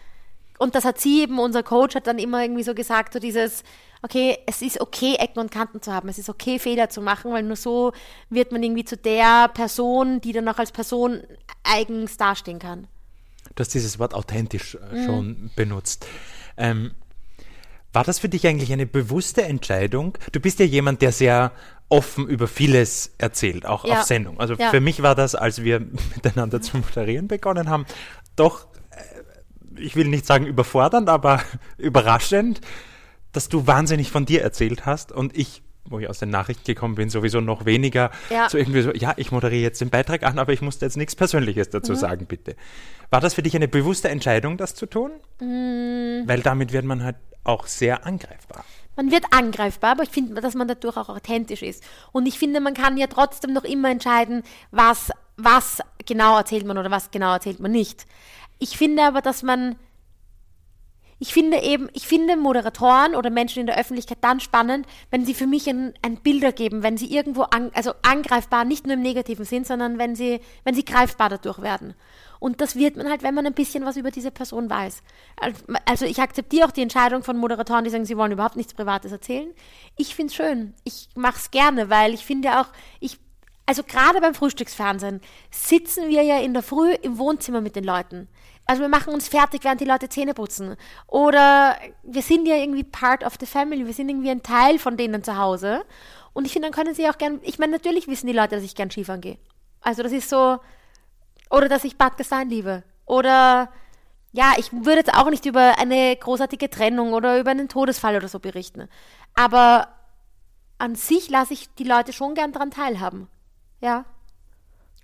und das hat sie eben, unser Coach hat dann immer irgendwie so gesagt, so dieses, okay, es ist okay, Ecken und Kanten zu haben, es ist okay, Fehler zu machen, weil nur so wird man irgendwie zu der Person, die dann auch als Person eigens dastehen kann. Du hast dieses Wort authentisch äh, Mhm. schon benutzt. Ähm, war das für dich eigentlich eine bewusste Entscheidung? Du bist ja jemand, der sehr offen über vieles erzählt, auch Ja. auf Sendung. Also Ja. für mich war das, als wir miteinander zu moderieren begonnen haben, doch, äh, ich will nicht sagen überfordernd, aber überraschend, dass du wahnsinnig von dir erzählt hast und ich wo ich aus den Nachrichten gekommen bin, sowieso noch weniger. Ja. So irgendwie so, ja, ich moderiere jetzt den Beitrag an, aber ich musste jetzt nichts Persönliches dazu Mhm. sagen, bitte. War das für dich eine bewusste Entscheidung, das zu tun? Mm. Weil damit wird man halt auch sehr angreifbar. Man wird angreifbar, aber ich finde, dass man dadurch auch authentisch ist. Und ich finde, man kann ja trotzdem noch immer entscheiden, was, was genau erzählt man oder was genau erzählt man nicht. Ich finde aber, dass man, ich finde eben, ich finde Moderatoren oder Menschen in der Öffentlichkeit dann spannend, wenn sie für mich ein, ein Bilder geben, wenn sie irgendwo, an, also angreifbar, nicht nur im negativen Sinn, sondern wenn sie, wenn sie greifbar dadurch werden. Und das wird man halt, wenn man ein bisschen was über diese Person weiß. Also ich akzeptiere auch die Entscheidung von Moderatoren, die sagen, sie wollen überhaupt nichts Privates erzählen. Ich finde es schön. Ich mache es gerne, weil ich finde auch, ich, also gerade beim Frühstücksfernsehen sitzen wir ja in der Früh im Wohnzimmer mit den Leuten. Also wir machen uns fertig, während die Leute Zähne putzen. Oder wir sind ja irgendwie part of the family. Wir sind irgendwie ein Teil von denen zu Hause. Und ich finde, dann können sie auch gern, ich meine, natürlich wissen die Leute, dass ich gern Skifahren gehe. Also das ist so, oder dass ich Bad Gastein liebe. Oder ja, ich würde jetzt auch nicht über eine großartige Trennung oder über einen Todesfall oder so berichten. Aber an sich lasse ich die Leute schon gern daran teilhaben. Ja.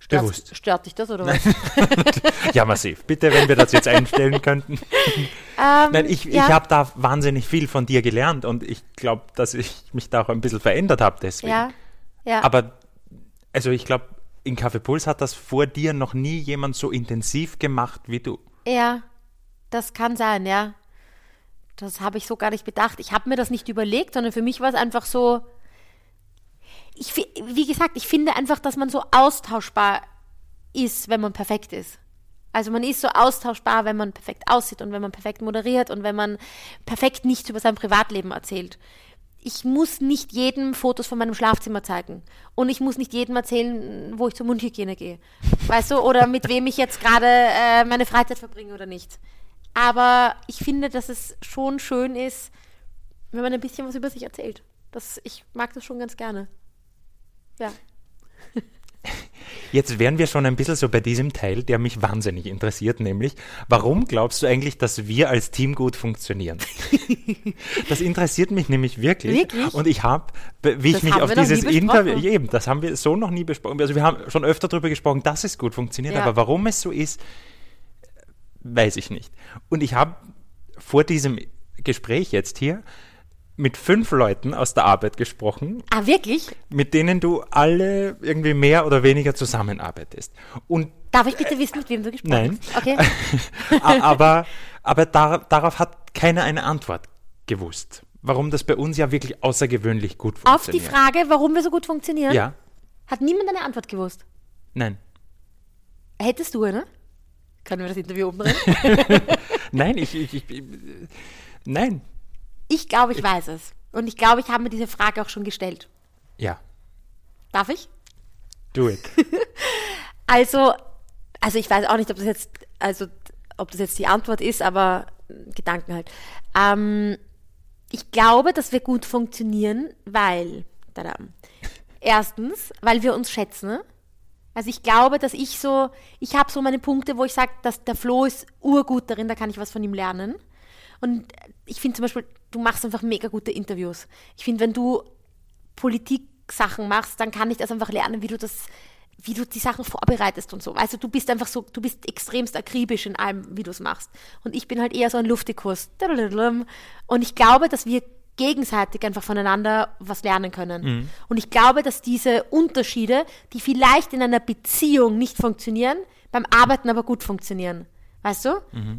Stört, Bewusst. stört dich das oder was? Ja, massiv. Bitte, wenn wir das jetzt einstellen könnten. Ähm, Nein, ich, ja, ich habe da wahnsinnig viel von dir gelernt und ich glaube, dass ich mich da auch ein bisschen verändert habe deswegen. Ja, ja. Aber, also ich glaube, in Café Puls hat das vor dir noch nie jemand so intensiv gemacht wie du. Ja, das kann sein, ja. Das habe ich so gar nicht bedacht. Ich habe mir das nicht überlegt, sondern für mich war es einfach so. Ich, wie gesagt, ich finde einfach, dass man so austauschbar ist, wenn man perfekt ist. Also man ist so austauschbar, wenn man perfekt aussieht und wenn man perfekt moderiert und wenn man perfekt nichts über sein Privatleben erzählt. Ich muss nicht jedem Fotos von meinem Schlafzimmer zeigen. Und ich muss nicht jedem erzählen, wo ich zur Mundhygiene gehe. Weißt du? Oder mit wem ich jetzt gerade äh, meine Freizeit verbringe oder nicht. Aber ich finde, dass es schon schön ist, wenn man ein bisschen was über sich erzählt. Das, ich mag das schon ganz gerne. Ja. Jetzt wären wir schon ein bisschen so bei diesem Teil, der mich wahnsinnig interessiert, nämlich, warum glaubst du eigentlich, dass wir als Team gut funktionieren? das interessiert mich nämlich wirklich. Wirklich? Und ich habe, wie ich Das mich haben auf dieses Interview, eben, das haben wir so noch nie besprochen. Also wir haben schon öfter darüber gesprochen, dass es gut funktioniert, Ja. aber warum es so ist, weiß ich nicht. Und ich habe vor diesem Gespräch jetzt hier mit fünf Leuten aus der Arbeit gesprochen, Ah, wirklich? mit denen du alle irgendwie mehr oder weniger zusammenarbeitest. Und Darf ich bitte wissen, mit wem du gesprochen Nein. hast? Okay. aber, aber da, darauf hat keiner eine Antwort gewusst. Warum das bei uns ja wirklich außergewöhnlich gut Auf die funktioniert. Frage, warum wir so gut funktionieren, Ja, hat niemand eine Antwort gewusst. nein. Hättest du eine? Können wir das Interview umdrehen? Nein, ich, ich, ich, ich nein. Ich glaube, ich weiß es. Und ich glaube, ich habe mir diese Frage auch schon gestellt. Ja, Darf ich? do it. Also, also ich weiß auch nicht, ob das jetzt, also ob das jetzt die Antwort ist, aber Gedanken halt. Ähm, Ich glaube, dass wir gut funktionieren, weil, tadam, erstens, weil wir uns schätzen. ne? Also ich glaube, dass ich so, ich habe so meine Punkte, wo ich sage, dass der Flo ist urgut darin, da kann ich was von ihm lernen. Und ich finde zum Beispiel, du machst einfach mega gute Interviews. Ich finde, wenn du Politik-Sachen machst, dann kann ich das einfach lernen, wie du das, wie du die Sachen vorbereitest und so. Also du bist einfach so, du bist extremst akribisch in allem, wie du es machst. Und ich bin halt eher so ein Luftikus. Und ich glaube, dass wir gegenseitig einfach voneinander was lernen können. Und ich glaube, dass diese Unterschiede, die vielleicht in einer Beziehung nicht funktionieren, beim Arbeiten aber gut funktionieren. Weißt du?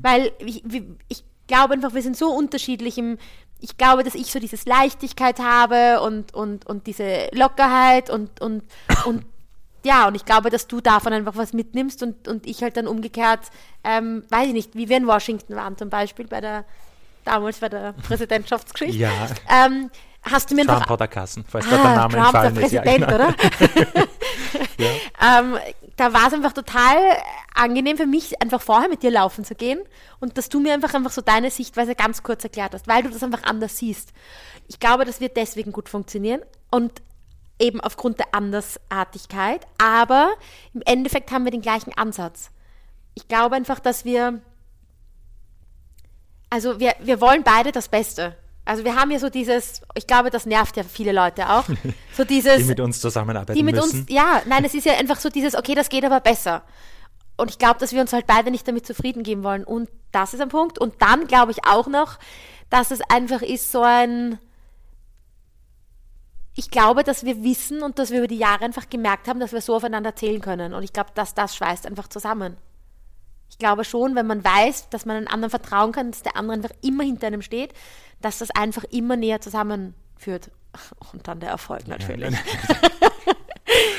Weil ich, ich glaube einfach, wir sind so unterschiedlich im, ich glaube, dass ich so dieses Leichtigkeit habe und, und, und diese Lockerheit und, und, und ja, und ich glaube, dass du davon einfach was mitnimmst und, und ich halt dann umgekehrt, ähm, weiß ich nicht, wie wir in Washington waren zum Beispiel bei der, damals bei der Präsidentschaftsgeschichte. Ja. Ähm, hast du mir Trump oder Kassen, falls da der Ah, Name Trump, der entfallen ist. Ja, genau. oder? ähm, da war es einfach total angenehm für mich, einfach vorher mit dir laufen zu gehen und dass du mir einfach einfach so deine Sichtweise ganz kurz erklärt hast, weil du das einfach anders siehst. Ich glaube, das wird deswegen gut funktionieren und eben aufgrund der Andersartigkeit, aber im Endeffekt haben wir den gleichen Ansatz. Ich glaube einfach, dass wir also wir, wir wollen beide das Beste. Also wir haben ja so dieses, ich glaube, das nervt ja viele Leute auch. So dieses, Die mit uns zusammenarbeiten die mit müssen. uns, ja, nein, es ist ja einfach so dieses, okay, das geht aber besser. Und ich glaube, dass wir uns halt beide nicht damit zufrieden geben wollen. Und das ist ein Punkt. Und dann glaube ich auch noch, dass es einfach ist so ein, ich glaube, dass wir wissen und dass wir über die Jahre einfach gemerkt haben, dass wir so aufeinander zählen können. Und ich glaube, dass das schweißt einfach zusammen. Ich glaube schon, wenn man weiß, dass man einem anderen vertrauen kann, dass der andere einfach immer hinter einem steht, dass das einfach immer näher zusammenführt. Und dann der Erfolg natürlich.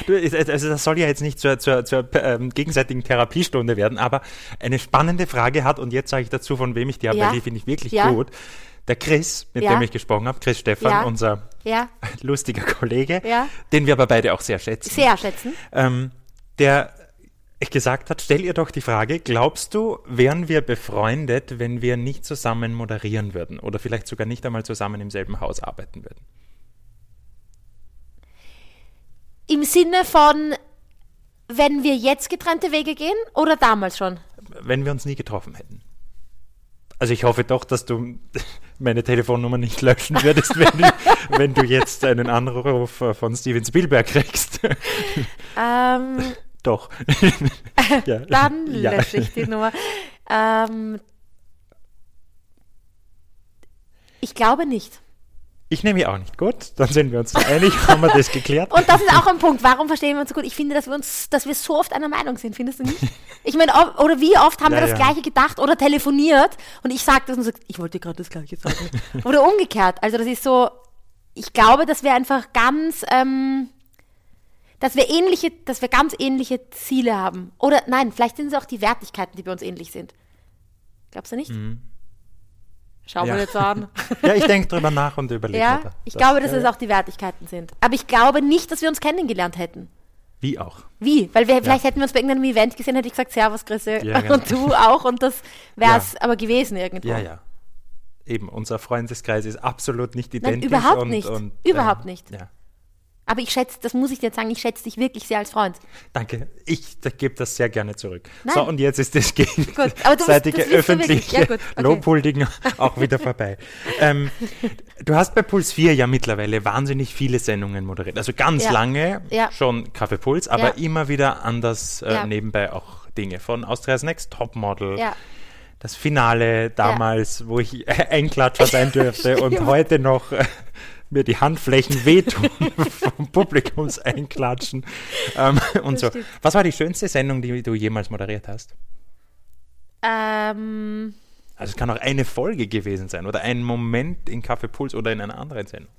Du, Also das soll ja jetzt nicht zur, zur, zur ähm, gegenseitigen Therapiestunde werden, aber eine spannende Frage hat, und jetzt sage ich dazu, von wem ich die habe, Ja. weil die finde ich wirklich Ja. gut. Der Chris, mit Ja. dem ich gesprochen habe, Chris Stefan, unser lustiger Kollege, den wir aber beide auch sehr schätzen. sehr schätzen. ähm, der gesagt hat, stell ihr doch die Frage, glaubst du, wären wir befreundet, wenn wir nicht zusammen moderieren würden oder vielleicht sogar nicht einmal zusammen im selben Haus arbeiten würden? Im Sinne von, wenn wir jetzt getrennte Wege gehen oder damals schon? Wenn wir uns nie getroffen hätten. Also ich hoffe doch, dass du meine Telefonnummer nicht löschen würdest, wenn du, wenn du jetzt einen Anruf von Steven Spielberg kriegst. Ähm, doch. ja. dann Ja. lösche ich die Nummer. Ähm, ich glaube nicht. Ich nehme mich auch nicht. Gut, dann sind wir uns einig, haben wir das geklärt. Und das ist auch ein Punkt. Warum verstehen wir uns so gut? Ich finde, dass wir uns, dass wir so oft einer Meinung sind, findest du nicht? Ich meine, oder wie oft haben Ja, wir das ja. Gleiche gedacht oder telefoniert und ich sage das und sage, ich wollte gerade das Gleiche sagen. oder umgekehrt. Also das ist so, ich glaube, dass wir einfach ganz, ähm, dass wir ähnliche, dass wir ganz ähnliche Ziele haben. Oder nein, vielleicht sind es auch die Wertigkeiten, die bei uns ähnlich sind. Glaubst du nicht? Mhm. Ja. mir jetzt an. Ja, ich denke drüber nach und überlege. Ja, ich glaube, dass ja, es auch die Wertigkeiten sind. Aber ich glaube nicht, dass wir uns kennengelernt hätten. Wie auch. Wie? Weil wir, vielleicht hätten wir uns bei irgendeinem Event gesehen, hätte ich gesagt, Servus, Grüße. Ja, genau. Und du auch. Und das wäre es aber gewesen irgendwo. Ja, ja. Eben, unser Freundeskreis ist absolut nicht Nein, identisch. überhaupt und, nicht. Und, Überhaupt ähm, nicht. Ja. Aber ich schätze, das muss ich dir jetzt sagen, ich schätze dich wirklich sehr als Freund. Danke. Ich gebe das sehr gerne zurück. Nein. So, und jetzt ist das gegenseitige öffentliche Ja, okay. Lobhuldigen auch wieder vorbei. ähm, du hast bei Puls 4 ja mittlerweile wahnsinnig viele Sendungen moderiert. Also ganz Ja. lange Ja. schon Kaffee Puls, aber Ja. immer wieder anders äh, Ja. nebenbei auch Dinge. Von Austria's Next Topmodel. Ja. Das Finale damals, wo ich Einklatscher sein dürfte und Ja. heute noch äh, mir die Handflächen wehtun vom Publikumseinklatschen ähm, und so. Was war die schönste Sendung, die du jemals moderiert hast? Ähm, Also es kann auch eine Folge gewesen sein oder ein Moment in Kaffee Puls oder in einer anderen Sendung.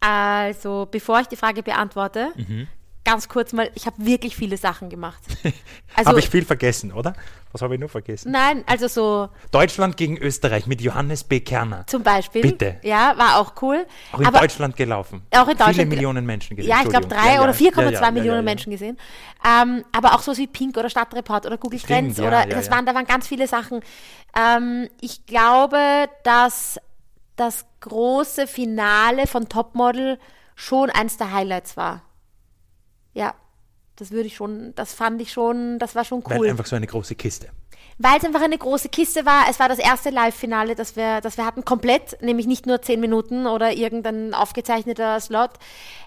also, bevor ich die Frage beantworte, Mhm. Ganz kurz mal, ich habe wirklich viele Sachen gemacht. Also, Habe ich viel vergessen, oder? Was habe ich nur vergessen? nein, also so Deutschland gegen Österreich mit Johannes B. Kerner. zum Beispiel. Bitte. Ja, war auch cool. Auch in Aber Deutschland gelaufen. Auch in Deutschland. Viele Millionen Menschen gesehen. Ja, ich glaube drei Ja, oder ja. 4,2 Ja, Millionen. Menschen gesehen. Ähm, aber auch so wie Pink oder Stadtreport oder Google Stimmt, Trends ja, oder das waren, da waren ganz viele Sachen. Ähm, ich glaube, dass das große Finale von Topmodel schon eins der Highlights war. Ja, das würde ich schon, das fand ich schon, das war schon Weil cool. einfach so eine große Kiste. Weil es einfach eine große Kiste war. Es war das erste Live-Finale, das wir, das wir hatten, komplett, nämlich nicht nur zehn Minuten oder irgendein aufgezeichneter Slot.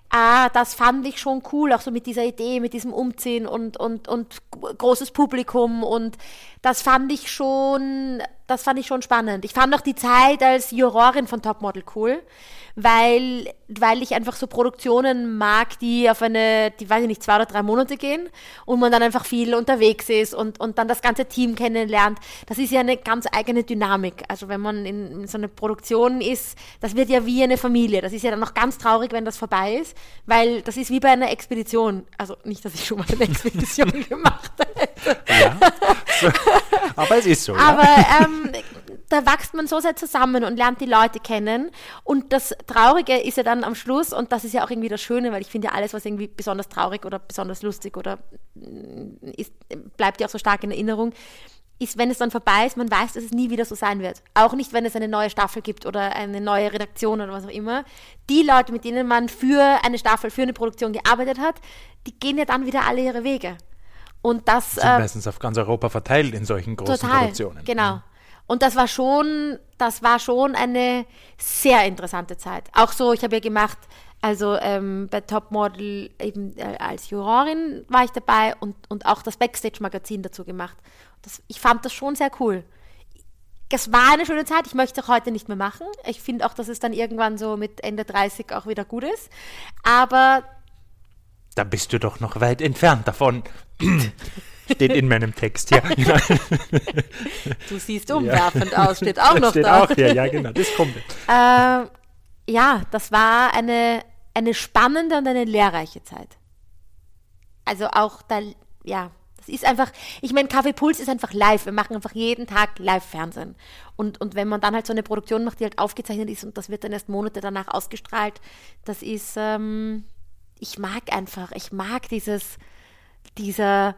Ah, das fand ich schon cool, auch so mit dieser Idee, mit diesem Umziehen und, und, und großes Publikum und das fand ich schon, das fand ich schon spannend. Ich fand auch die Zeit als Jurorin von Topmodel cool, weil, weil ich einfach so Produktionen mag, die auf eine, die weiß ich nicht, zwei oder drei Monate gehen und man dann einfach viel unterwegs ist und, und dann das ganze Team kennenlernt. Das ist ja eine ganz eigene Dynamik. Also wenn man in, in so einer Produktion ist, das wird ja wie eine Familie. Das ist ja dann noch ganz traurig, wenn das vorbei ist, weil das ist wie bei einer Expedition. Also nicht, dass ich schon mal eine Expedition gemacht hätte. Ja. so. Aber es ist so. Aber ja. ähm, da wächst man so sehr zusammen und lernt die Leute kennen. Und das Traurige ist ja dann am Schluss, und das ist ja auch irgendwie das Schöne, weil ich finde ja alles, was irgendwie besonders traurig oder besonders lustig oder mm, ist, bleibt ja auch so stark in Erinnerung, ist, wenn es dann vorbei ist, man weiß, dass es nie wieder so sein wird. Auch nicht, wenn es eine neue Staffel gibt oder eine neue Redaktion oder was auch immer. Die Leute, mit denen man für eine Staffel, für eine Produktion gearbeitet hat, die gehen ja dann wieder alle ihre Wege. Und das Sind äh, meistens auf ganz Europa verteilt in solchen großen Total, Produktionen. genau. Und das war schon, das war schon eine sehr interessante Zeit. Auch so, ich habe ja gemacht, also ähm, bei Topmodel eben äh, als Jurorin war ich dabei und, und auch das Backstage-Magazin dazu gemacht. Das, ich fand das schon sehr cool. Es war eine schöne Zeit. Ich möchte es auch heute nicht mehr machen. Ich finde auch, dass es dann irgendwann so mit Ende 30 auch wieder gut ist. Aber Da bist du doch noch weit entfernt davon. Steht in meinem Text hier. du siehst umwerfend aus, steht auch noch Steht da. auch hier, ja genau, das kommt. Äh, ja, das war eine, eine spannende und eine lehrreiche Zeit. Also auch da, ja, das ist einfach, ich meine, Kaffee Puls ist einfach live. Wir machen einfach jeden Tag Live-Fernsehen. Und, und wenn man dann halt so eine Produktion macht, die halt aufgezeichnet ist und das wird dann erst Monate danach ausgestrahlt, das ist, ähm, ich mag einfach, ich mag dieses, dieser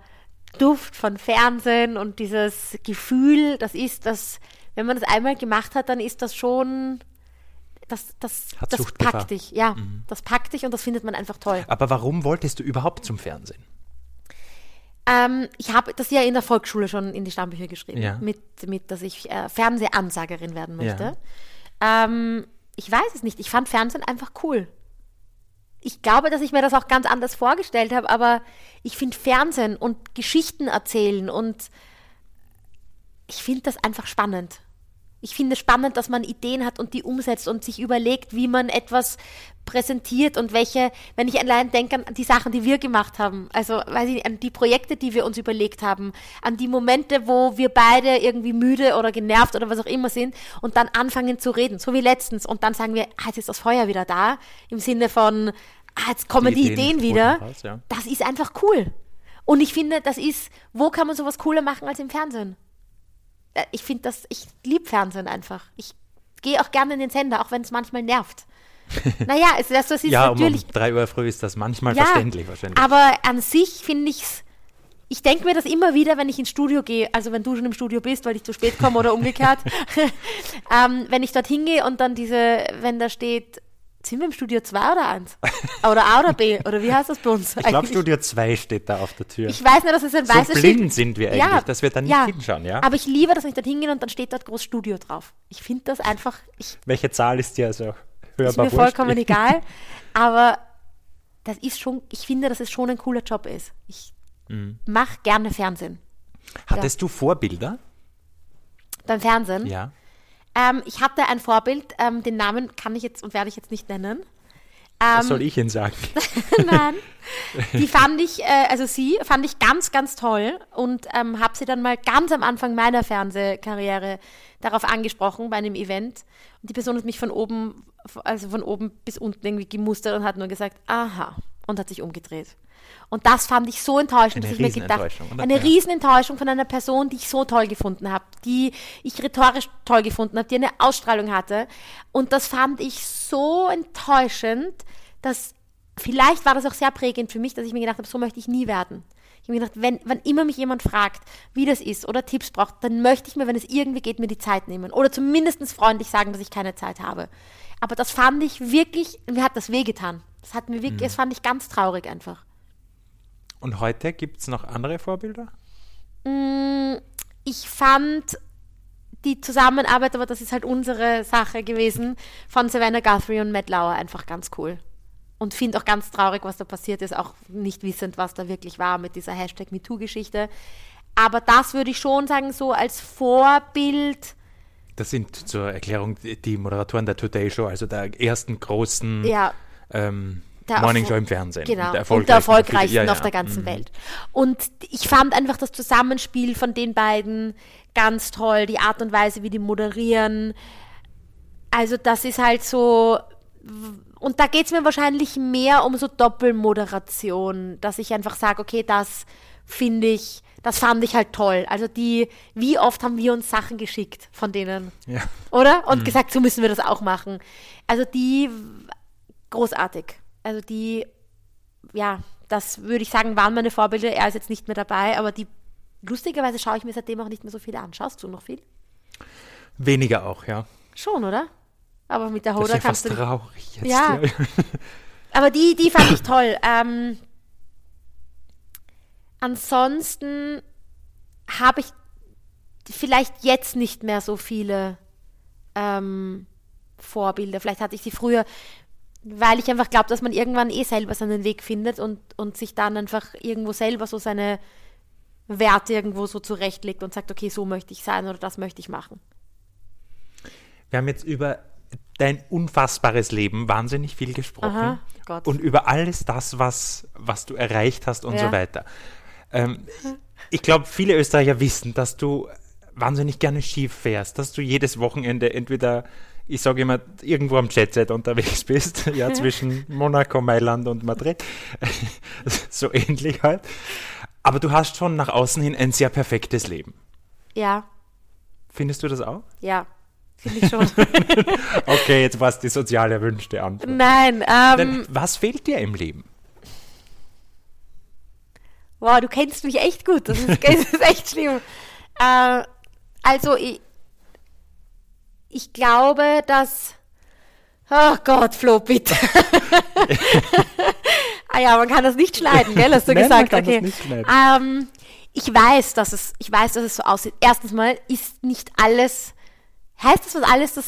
Duft von Fernsehen und dieses Gefühl, das ist das, wenn man das einmal gemacht hat, dann ist das schon, das, das, Hat das packt dich, ja, das packt dich und das findet man einfach toll. Aber warum wolltest du überhaupt zum Fernsehen? Ähm, ich habe das ja in der Volksschule schon in die Stammbücher geschrieben, Ja. mit, mit, dass ich äh, Fernsehansagerin werden möchte. Ähm, ich weiß es nicht, ich fand Fernsehen einfach cool. Ich glaube, dass ich mir das auch ganz anders vorgestellt habe, aber ich finde Fernsehen und Geschichten erzählen und ich finde das einfach spannend. Ich finde es spannend, dass man Ideen hat und die umsetzt und sich überlegt, wie man etwas präsentiert und welche, wenn ich allein denke an die Sachen, die wir gemacht haben, also weiß ich nicht, an die Projekte, die wir uns überlegt haben, an die Momente, wo wir beide irgendwie müde oder genervt oder was auch immer sind und dann anfangen zu reden, so wie letztens und dann sagen wir, ah, jetzt ist das Feuer wieder da, im Sinne von, ah, jetzt kommen die, Die Ideen, Ideen wieder. raus, ja. Das ist einfach cool. Und ich finde, das ist, wo kann man sowas cooler machen als im Fernsehen? Äh, Ich finde das, ich liebe Fernsehen einfach. Ich gehe auch gerne in den Sender, auch wenn es manchmal nervt. naja, es, das, das ist Ja, um, um natürlich. 3 Uhr früh ist das manchmal ja, verständlich wahrscheinlich. Aber an sich finde ich es. Ich denke mir das immer wieder, wenn ich ins Studio gehe, also wenn du schon im Studio bist, weil ich zu spät komme oder umgekehrt, ähm, wenn ich dort hingehe und dann diese, wenn da steht, sind wir im Studio 2 oder 1? Oder A oder B? Oder wie heißt das bei uns? ich glaube? Studio 2 steht da auf der Tür. Ich weiß nur, dass es ein so weißes blind Schild sind wir eigentlich, dass wir da nicht hinschauen, ja? Aber ich liebe das, wenn ich dort hingehe und dann steht dort groß Studio drauf. Ich finde das einfach, Welche Zahl ist dir also hörbar ist mir vollkommen egal. Aber das ist schon, ich finde, dass es schon ein cooler Job ist. Ich Mhm. mache gerne Fernsehen. Hattest du Vorbilder? Beim Fernsehen. Ja. Ähm, ich hatte ein Vorbild, ähm, den Namen kann ich jetzt und werde ich jetzt nicht nennen. Was Ähm, soll ich Ihnen sagen? Nein. Die fand ich, äh, also sie fand ich ganz, ganz toll und ähm, habe sie dann mal ganz am Anfang meiner Fernsehkarriere darauf angesprochen bei einem Event. Und die Person hat mich von oben, also von oben bis unten irgendwie gemustert und hat nur gesagt, aha, und hat sich umgedreht. Und das fand ich so enttäuschend, Eine dass ich mir gedacht oder? eine Ja. Riesenenttäuschung von einer Person, die ich so toll gefunden habe, die ich rhetorisch toll gefunden habe, die eine Ausstrahlung hatte. Und das fand ich so enttäuschend, dass vielleicht war das auch sehr prägend für mich, dass ich mir gedacht habe, so möchte ich nie werden. Ich habe mir gedacht, wenn, wann immer mich jemand fragt, wie das ist oder Tipps braucht, dann möchte ich mir, wenn es irgendwie geht, mir die Zeit nehmen. Oder zumindest freundlich sagen, dass ich keine Zeit habe. Aber das fand ich wirklich, mir hat das wehgetan. Das hat mir wirklich, das fand ich ganz traurig einfach. Und heute gibt es noch andere Vorbilder? ich fand die Zusammenarbeit, aber das ist halt unsere Sache gewesen, von Savannah Guthrie und Matt Lauer einfach ganz cool. Und finde auch ganz traurig, was da passiert ist, auch nicht wissend, was da wirklich war mit dieser Hashtag MeToo-Geschichte. Aber das würde ich schon sagen, so als Vorbild, Das sind zur Erklärung die- Moderatoren der Today Show, also der ersten großen ja, ähm, Der Morning Show im Fernsehen. Genau, der und der erfolgreichsten erfolgreichsten Ja, ja. auf der ganzen Mhm. Welt. Und ich fand einfach das Zusammenspiel von den beiden ganz toll, die Art und Weise, wie die moderieren. Also das ist halt so, und da geht es mir wahrscheinlich mehr um so Doppelmoderation, dass ich einfach sage, okay, das finde ich, das fand ich halt toll. Also die, wie oft haben wir uns Sachen geschickt von denen, Ja. oder? Und gesagt, so müssen wir das auch machen. Also die großartig. Also die, ja, das würde ich sagen, waren meine Vorbilder. Er ist jetzt nicht mehr dabei, aber die lustigerweise schaue ich mir seitdem auch nicht mehr so viele an. Schaust du noch viel? Weniger auch, ja. Schon, oder? Aber mit der Das ist Hoda ja kannst fast du. traurig jetzt. Ja. Aber die, die fand ich toll. Ähm, ansonsten habe ich vielleicht jetzt nicht mehr so viele ähm, Vorbilder. Vielleicht hatte ich sie früher, weil ich einfach glaube, dass man irgendwann eh selber seinen Weg findet und, und sich dann einfach irgendwo selber so seine Werte irgendwo so zurechtlegt und sagt, okay, so möchte ich sein oder das möchte ich machen. Wir haben jetzt über dein unfassbares Leben wahnsinnig viel gesprochen. Aha, Gott. Und über alles das, was, was du erreicht hast und Ja. so weiter. Ähm, ich glaube, viele Österreicher wissen, dass du wahnsinnig gerne Ski fährst, dass du jedes Wochenende entweder, ich sage immer, irgendwo am Jetset unterwegs bist, ja, zwischen Monaco, Mailand und Madrid. so ähnlich halt. Aber du hast schon nach außen hin ein sehr perfektes Leben. Ja, Findest du das auch? ja, finde ich schon. Okay, jetzt war es die sozial erwünschte Antwort. Nein, ähm, Dann, was fehlt dir im Leben? Wow, du kennst mich echt gut. Das ist, das ist echt schlimm. Äh, also, ich, ich glaube, dass. Oh Gott, Flo, bitte. ah ja, man kann das nicht schneiden, gell? Hast du Nein, man gesagt? kann das okay. nicht schneiden. Ähm, ich weiß, dass es, ich weiß, dass es so aussieht. Erstens mal ist nicht alles. Heißt das, was alles das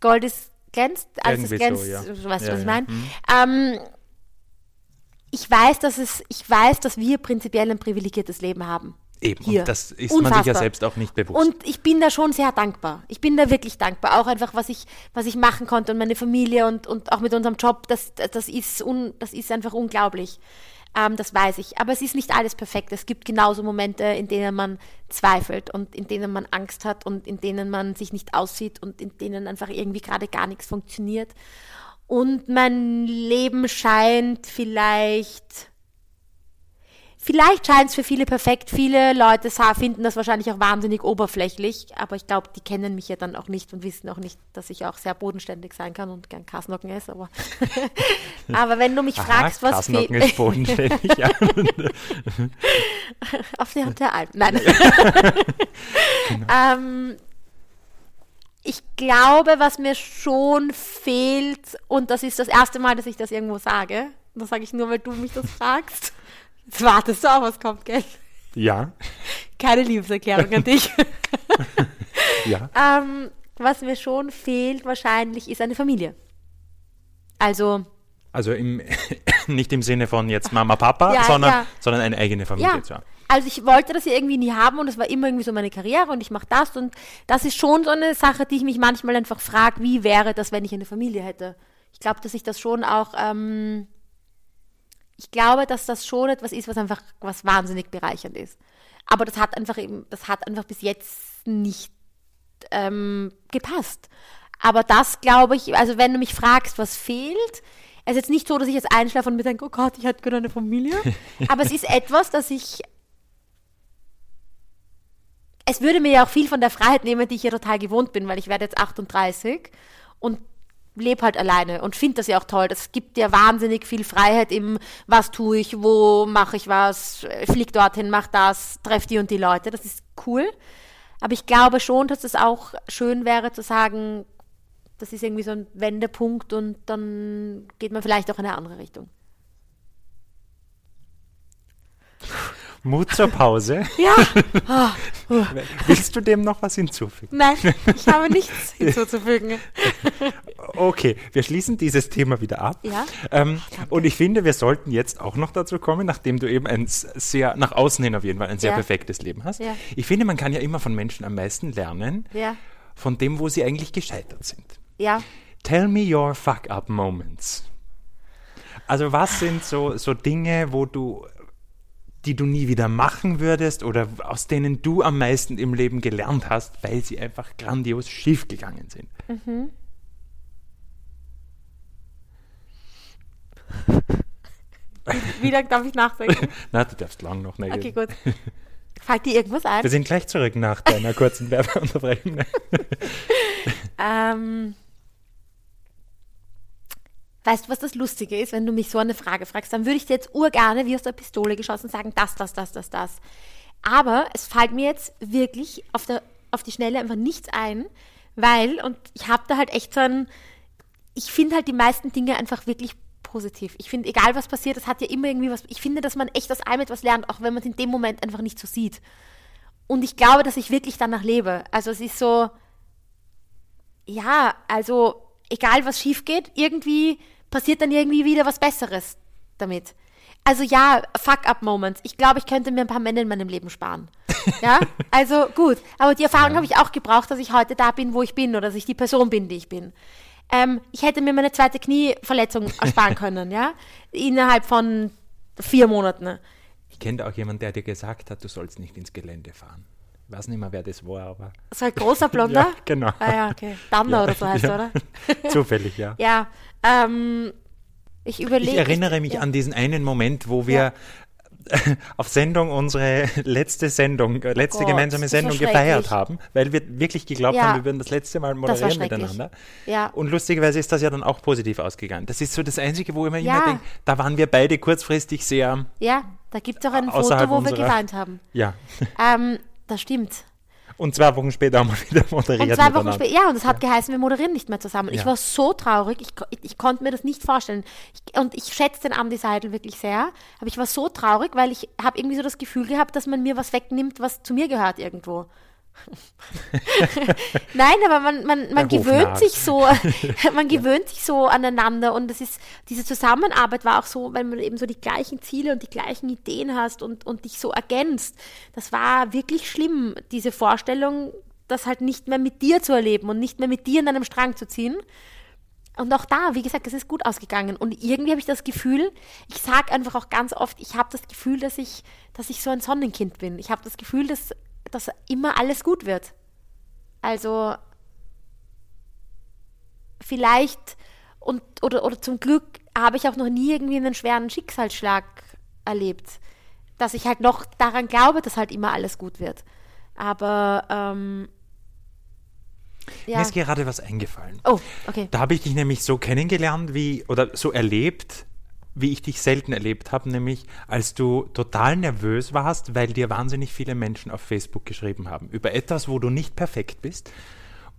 Gold ist, glänzt? Alles das Irgendwie so, glänzt. ja. Du weißt, Ja, was ich ja. meine? Ähm, ich weiß, dass es, ich weiß, dass wir prinzipiell ein privilegiertes Leben haben. Eben, Hier. und das ist man sich ja Unfassbar. selbst auch nicht bewusst. Und ich bin da schon sehr dankbar. Ich bin da wirklich dankbar. Auch einfach, was ich, was ich machen konnte und meine Familie und, und auch mit unserem Job, das, das, ist, un, das ist einfach unglaublich. Ähm, das weiß ich. Aber es ist nicht alles perfekt. Es gibt genauso Momente, in denen man zweifelt und in denen man Angst hat und in denen man sich nicht aussieht und in denen einfach irgendwie gerade gar nichts funktioniert. Und mein Leben scheint vielleicht Vielleicht scheint es für viele perfekt. Viele Leute finden das wahrscheinlich auch wahnsinnig oberflächlich, aber ich glaube, die kennen mich ja dann auch nicht und wissen auch nicht, dass ich auch sehr bodenständig sein kann und gern Kasnocken esse. Aber, aber wenn du mich fragst, was Kasnocken ist bodenständig, ja. Auf der, der Alp. Nein. ähm, ich glaube, was mir schon fehlt, und das ist das erste Mal, dass ich das irgendwo sage, und das sage ich nur, weil du mich das fragst. Jetzt wartest du auch, was kommt, gell? ja, Keine Liebeserklärung an dich. ja. ähm, was mir schon fehlt wahrscheinlich ist eine Familie. Also, Also im, nicht im Sinne von jetzt Mama, Papa, Ja, sondern, ja. sondern eine eigene Familie ja. zu haben. Also ich wollte das ja irgendwie nie haben und es war immer irgendwie so meine Karriere und ich mache das und das ist schon so eine Sache, die ich mich manchmal einfach frage, wie wäre das, wenn ich eine Familie hätte? Ich glaube, dass ich das schon auch, ähm, ich glaube, dass das schon etwas ist, was einfach, was wahnsinnig bereichernd ist. Aber das hat einfach eben, das hat einfach bis jetzt nicht ähm, gepasst. Aber das glaube ich, also wenn du mich fragst, was fehlt, Es ist jetzt nicht so, dass ich jetzt einschlafe und mir denke, oh Gott, ich hätte gerne eine Familie. Aber es ist etwas, das ich. Es würde mir ja auch viel von der Freiheit nehmen, die ich ja total gewohnt bin, weil ich werde jetzt 38 und lebe halt alleine und finde das ja auch toll. Das gibt dir wahnsinnig viel Freiheit im, was tue ich, wo mache ich was, flieg dorthin, mach das, treff die und die Leute. Das ist cool. Aber ich glaube schon, dass es auch schön wäre zu sagen, das ist irgendwie so ein Wendepunkt und dann geht man vielleicht auch in eine andere Richtung. Mut zur Pause. Ja. Uh. Willst du dem noch was hinzufügen? Nein, ich habe nichts hinzuzufügen. Okay, wir schließen dieses Thema wieder ab. Ja. Ähm, und ich finde, wir sollten jetzt auch noch dazu kommen, nachdem du eben ein sehr, nach außen hin auf jeden Fall, ein sehr Ja. perfektes Leben hast. Ja. Ich finde, man kann ja immer von Menschen am meisten lernen, Ja. von dem, wo sie eigentlich gescheitert sind. Ja. Tell me your fuck-up moments. Also was sind so, so Dinge, wo du, die du nie wieder machen würdest oder aus denen du am meisten im Leben gelernt hast, weil sie einfach grandios schiefgegangen sind? Wie lange darf ich nachdenken? Na, du darfst lang noch. Ne? Okay, gut. Fällt dir irgendwas ein? Wir sind gleich zurück nach deiner kurzen Werbeunterbrechung. Ähm, weißt du, was das Lustige ist, wenn du mich so eine Frage fragst? Dann würde ich dir jetzt urgerne wie aus der Pistole geschossen sagen, das, das, das, das, das. Aber es fällt mir jetzt wirklich auf, der, auf die Schnelle einfach nichts ein, weil, und ich habe da halt echt so ein, ich finde halt die meisten Dinge einfach wirklich positiv. Ich finde, egal was passiert, es hat ja immer irgendwie was, ich finde, dass man echt aus allem etwas lernt, auch wenn man es in dem Moment einfach nicht so sieht. Und ich glaube, dass ich wirklich danach lebe. Also es ist so, ja, also egal was schief geht, irgendwie passiert dann irgendwie wieder was Besseres damit. Also ja, Fuck-up-Moments. Ich glaube, ich könnte mir ein paar Männer in meinem Leben sparen. Ja, also gut. Aber die Erfahrung habe ich auch gebraucht, dass ich heute da bin, wo ich bin oder dass ich die Person bin, die ich bin. Ähm, ich hätte mir meine zweite Knieverletzung ersparen können, ja, innerhalb von vier Monaten. Ich kenne auch jemanden, der dir gesagt hat, du sollst nicht ins Gelände fahren. Ich weiß nicht mehr, wer das war, aber So ein großer Blonder. Ja, genau. Ah ja, okay. Dander oder so heißt er, oder? zufällig, ja. Ja, ähm, ich überlege. Ich erinnere mich ja. an diesen einen Moment, wo wir auf Sendung unsere letzte Sendung, äh, letzte Gott, gemeinsame Sendung gefeiert haben, weil wir wirklich geglaubt Ja. haben, wir würden das letzte Mal moderieren miteinander. Ja. Und lustigerweise ist das ja dann auch positiv ausgegangen. Das ist so das Einzige, wo ich mir Ja. immer denke, da waren wir beide kurzfristig sehr, Ja, da gibt es auch ein Foto, wo wir unserer- geweint haben. ja. Ähm, das stimmt. Und zwei Wochen später haben wir wieder moderiert Und zwei Wochen später, ja, und es hat geheißen, wir moderieren nicht mehr zusammen. Ich Ja. war so traurig, ich, ich, ich konnte mir das nicht vorstellen. Ich, und ich schätze den Andi Seidel wirklich sehr, aber ich war so traurig, weil ich habe irgendwie so das Gefühl gehabt, dass man mir was wegnimmt, was zu mir gehört irgendwo. Nein, aber man, man, man gewöhnt sich so, man gewöhnt sich so aneinander und das ist, diese Zusammenarbeit war auch so, weil man eben so die gleichen Ziele und die gleichen Ideen hast und, und dich so ergänzt. Das war wirklich schlimm, diese Vorstellung, das halt nicht mehr mit dir zu erleben und nicht mehr mit dir in einem Strang zu ziehen. Und auch da, wie gesagt, es ist gut ausgegangen. Und irgendwie habe ich das Gefühl, ich sage einfach auch ganz oft, ich habe das Gefühl, dass ich, dass ich so ein Sonnenkind bin. Ich habe das Gefühl, dass, dass immer alles gut wird. Also vielleicht und oder, oder zum Glück habe ich auch noch nie irgendwie einen schweren Schicksalsschlag erlebt. Dass ich halt noch daran glaube, dass halt immer alles gut wird. Aber ähm, Mir ja. ist gerade was eingefallen. Oh, okay. Da habe ich dich nämlich so kennengelernt, wie, oder so erlebt, wie ich dich selten erlebt habe, nämlich als du total nervös warst, weil dir wahnsinnig viele Menschen auf Facebook geschrieben haben über etwas, wo du nicht perfekt bist.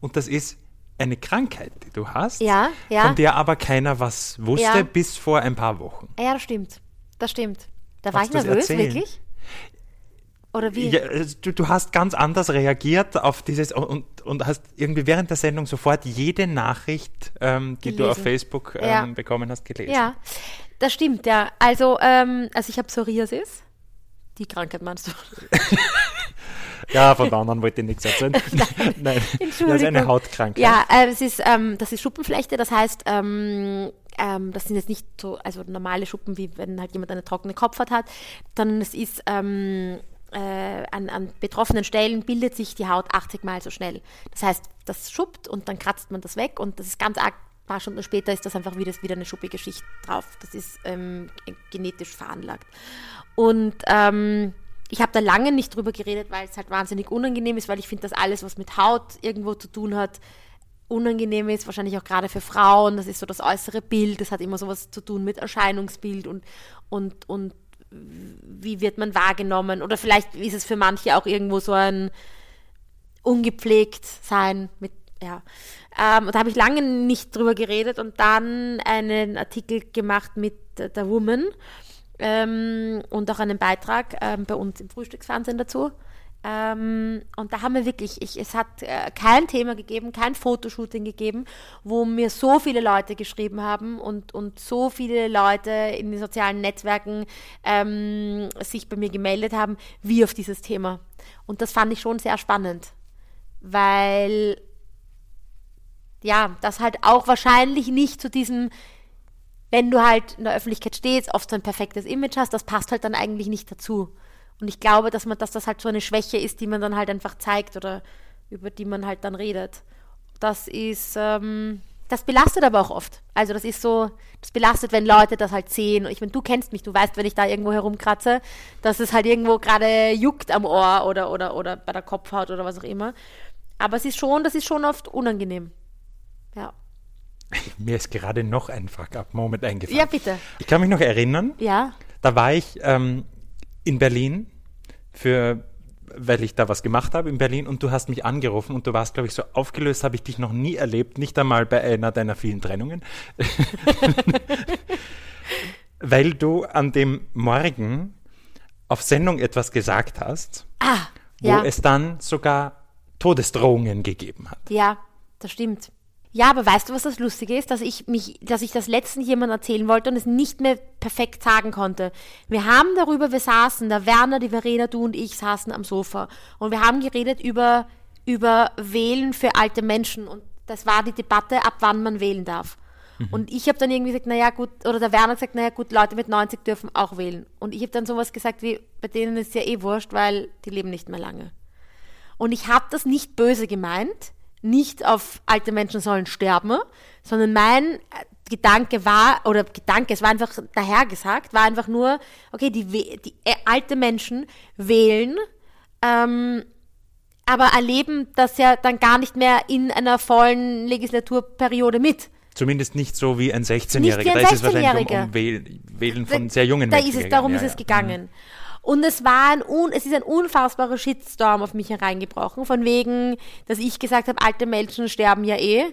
Und das ist eine Krankheit, die du hast, Ja, ja. von der aber keiner was wusste Ja. bis vor ein paar Wochen. Ja, das stimmt. Das stimmt. Da war Magst ich nervös, erzählen? wirklich? Oder wie? Ja, du, du hast ganz anders reagiert auf dieses und, und hast irgendwie während der Sendung sofort jede Nachricht, ähm, die du auf Gelesen. Facebook ähm, Ja. bekommen hast, gelesen. Ja, das stimmt, ja. Also, ähm, also ich habe Psoriasis. Die Krankheit meinst du? Ja, von der anderen wollte ich nichts erzählen. Nein, das ist Entschuldigung. eine Hautkrankheit. Ja, äh, es ist, ähm, das ist Schuppenflechte, das heißt, ähm, ähm, das sind jetzt nicht so, also normale Schuppen, wie wenn halt jemand eine trockene Kopfhaut hat, sondern es ist, ähm, äh, an, an betroffenen Stellen bildet sich die Haut 80 Mal so schnell. Das heißt, das schuppt und dann kratzt man das weg und das ist ganz arg paar Stunden später ist das einfach wieder, wieder eine schuppige Schicht drauf. Das ist ähm, genetisch veranlagt. Und ähm, ich habe da lange nicht drüber geredet, weil es halt wahnsinnig unangenehm ist, weil ich finde, dass alles, was mit Haut irgendwo zu tun hat, unangenehm ist, wahrscheinlich auch gerade für Frauen. Das ist so das äußere Bild, das hat immer sowas zu tun mit Erscheinungsbild und, und, und wie wird man wahrgenommen. Oder vielleicht ist es für manche auch irgendwo so ein ungepflegt sein mit, ja. Ähm, da habe ich lange nicht drüber geredet und dann einen Artikel gemacht mit der Woman ähm, und auch einen Beitrag ähm, bei uns im Frühstücksfernsehen dazu. Ähm, und da haben wir wirklich, ich, es hat äh, kein Thema gegeben, kein Fotoshooting gegeben, wo mir so viele Leute geschrieben haben und, und so viele Leute in den sozialen Netzwerken ähm, sich bei mir gemeldet haben, wie auf dieses Thema. Und das fand ich schon sehr spannend, weil ja, das halt auch wahrscheinlich nicht zu diesem, wenn du halt in der Öffentlichkeit stehst, oft so ein perfektes Image hast, das passt halt dann eigentlich nicht dazu. Und ich glaube, dass man, dass das halt so eine Schwäche ist, die man dann halt einfach zeigt oder über die man halt dann redet. Das ist, ähm, das belastet aber auch oft. Also das ist so, das belastet, wenn Leute das halt sehen. Ich meine, du kennst mich, du weißt, wenn ich da irgendwo herumkratze, dass es halt irgendwo gerade juckt am Ohr oder, oder, oder bei der Kopfhaut oder was auch immer. Aber es ist schon, das ist schon oft unangenehm. Ja. Mir ist gerade noch ein Fuck-up-Moment eingefallen. Ja, bitte. Ich kann mich noch erinnern. Ja. Da war ich ähm, in Berlin für weil ich da was gemacht habe in Berlin und du hast mich angerufen und du warst, glaube ich, so aufgelöst, habe ich dich noch nie erlebt, nicht einmal bei einer deiner vielen Trennungen. weil du an dem Morgen auf Sendung etwas gesagt hast, Ah, wo ja. es dann sogar Todesdrohungen gegeben hat. Ja, das stimmt. Ja, aber weißt du, was das Lustige ist? Dass ich mich, dass ich das letztens jemandem erzählen wollte und es nicht mehr perfekt sagen konnte. Wir haben darüber, wir saßen, der Werner, die Verena, du und ich saßen am Sofa und wir haben geredet über, über Wählen für alte Menschen und das war die Debatte, ab wann man wählen darf. Und ich habe dann irgendwie gesagt, naja gut, oder der Werner hat gesagt, naja gut, Leute mit 90 dürfen auch wählen. Und ich habe dann sowas gesagt wie, bei denen ist ja eh wurscht, weil die leben nicht mehr lange. Und ich habe das nicht böse gemeint, nicht auf alte Menschen sollen sterben, sondern mein äh, Gedanke war, oder Gedanke, es war einfach dahergesagt, war einfach nur, okay, die, die äh, alte Menschen wählen, ähm, aber erleben das ja dann gar nicht mehr in einer vollen Legislaturperiode mit. Zumindest nicht so wie ein 16-Jähriger. Nicht wie ein da ist es wahrscheinlich um, 16-Jähriger. um Wählen, Wählen von sehr jungen da Menschen ist es, gegangen. darum Ja, ist es ja. Und es war ein, un, es ist ein unfassbarer Shitstorm auf mich hereingebrochen, von wegen, dass ich gesagt habe, alte Menschen sterben ja eh.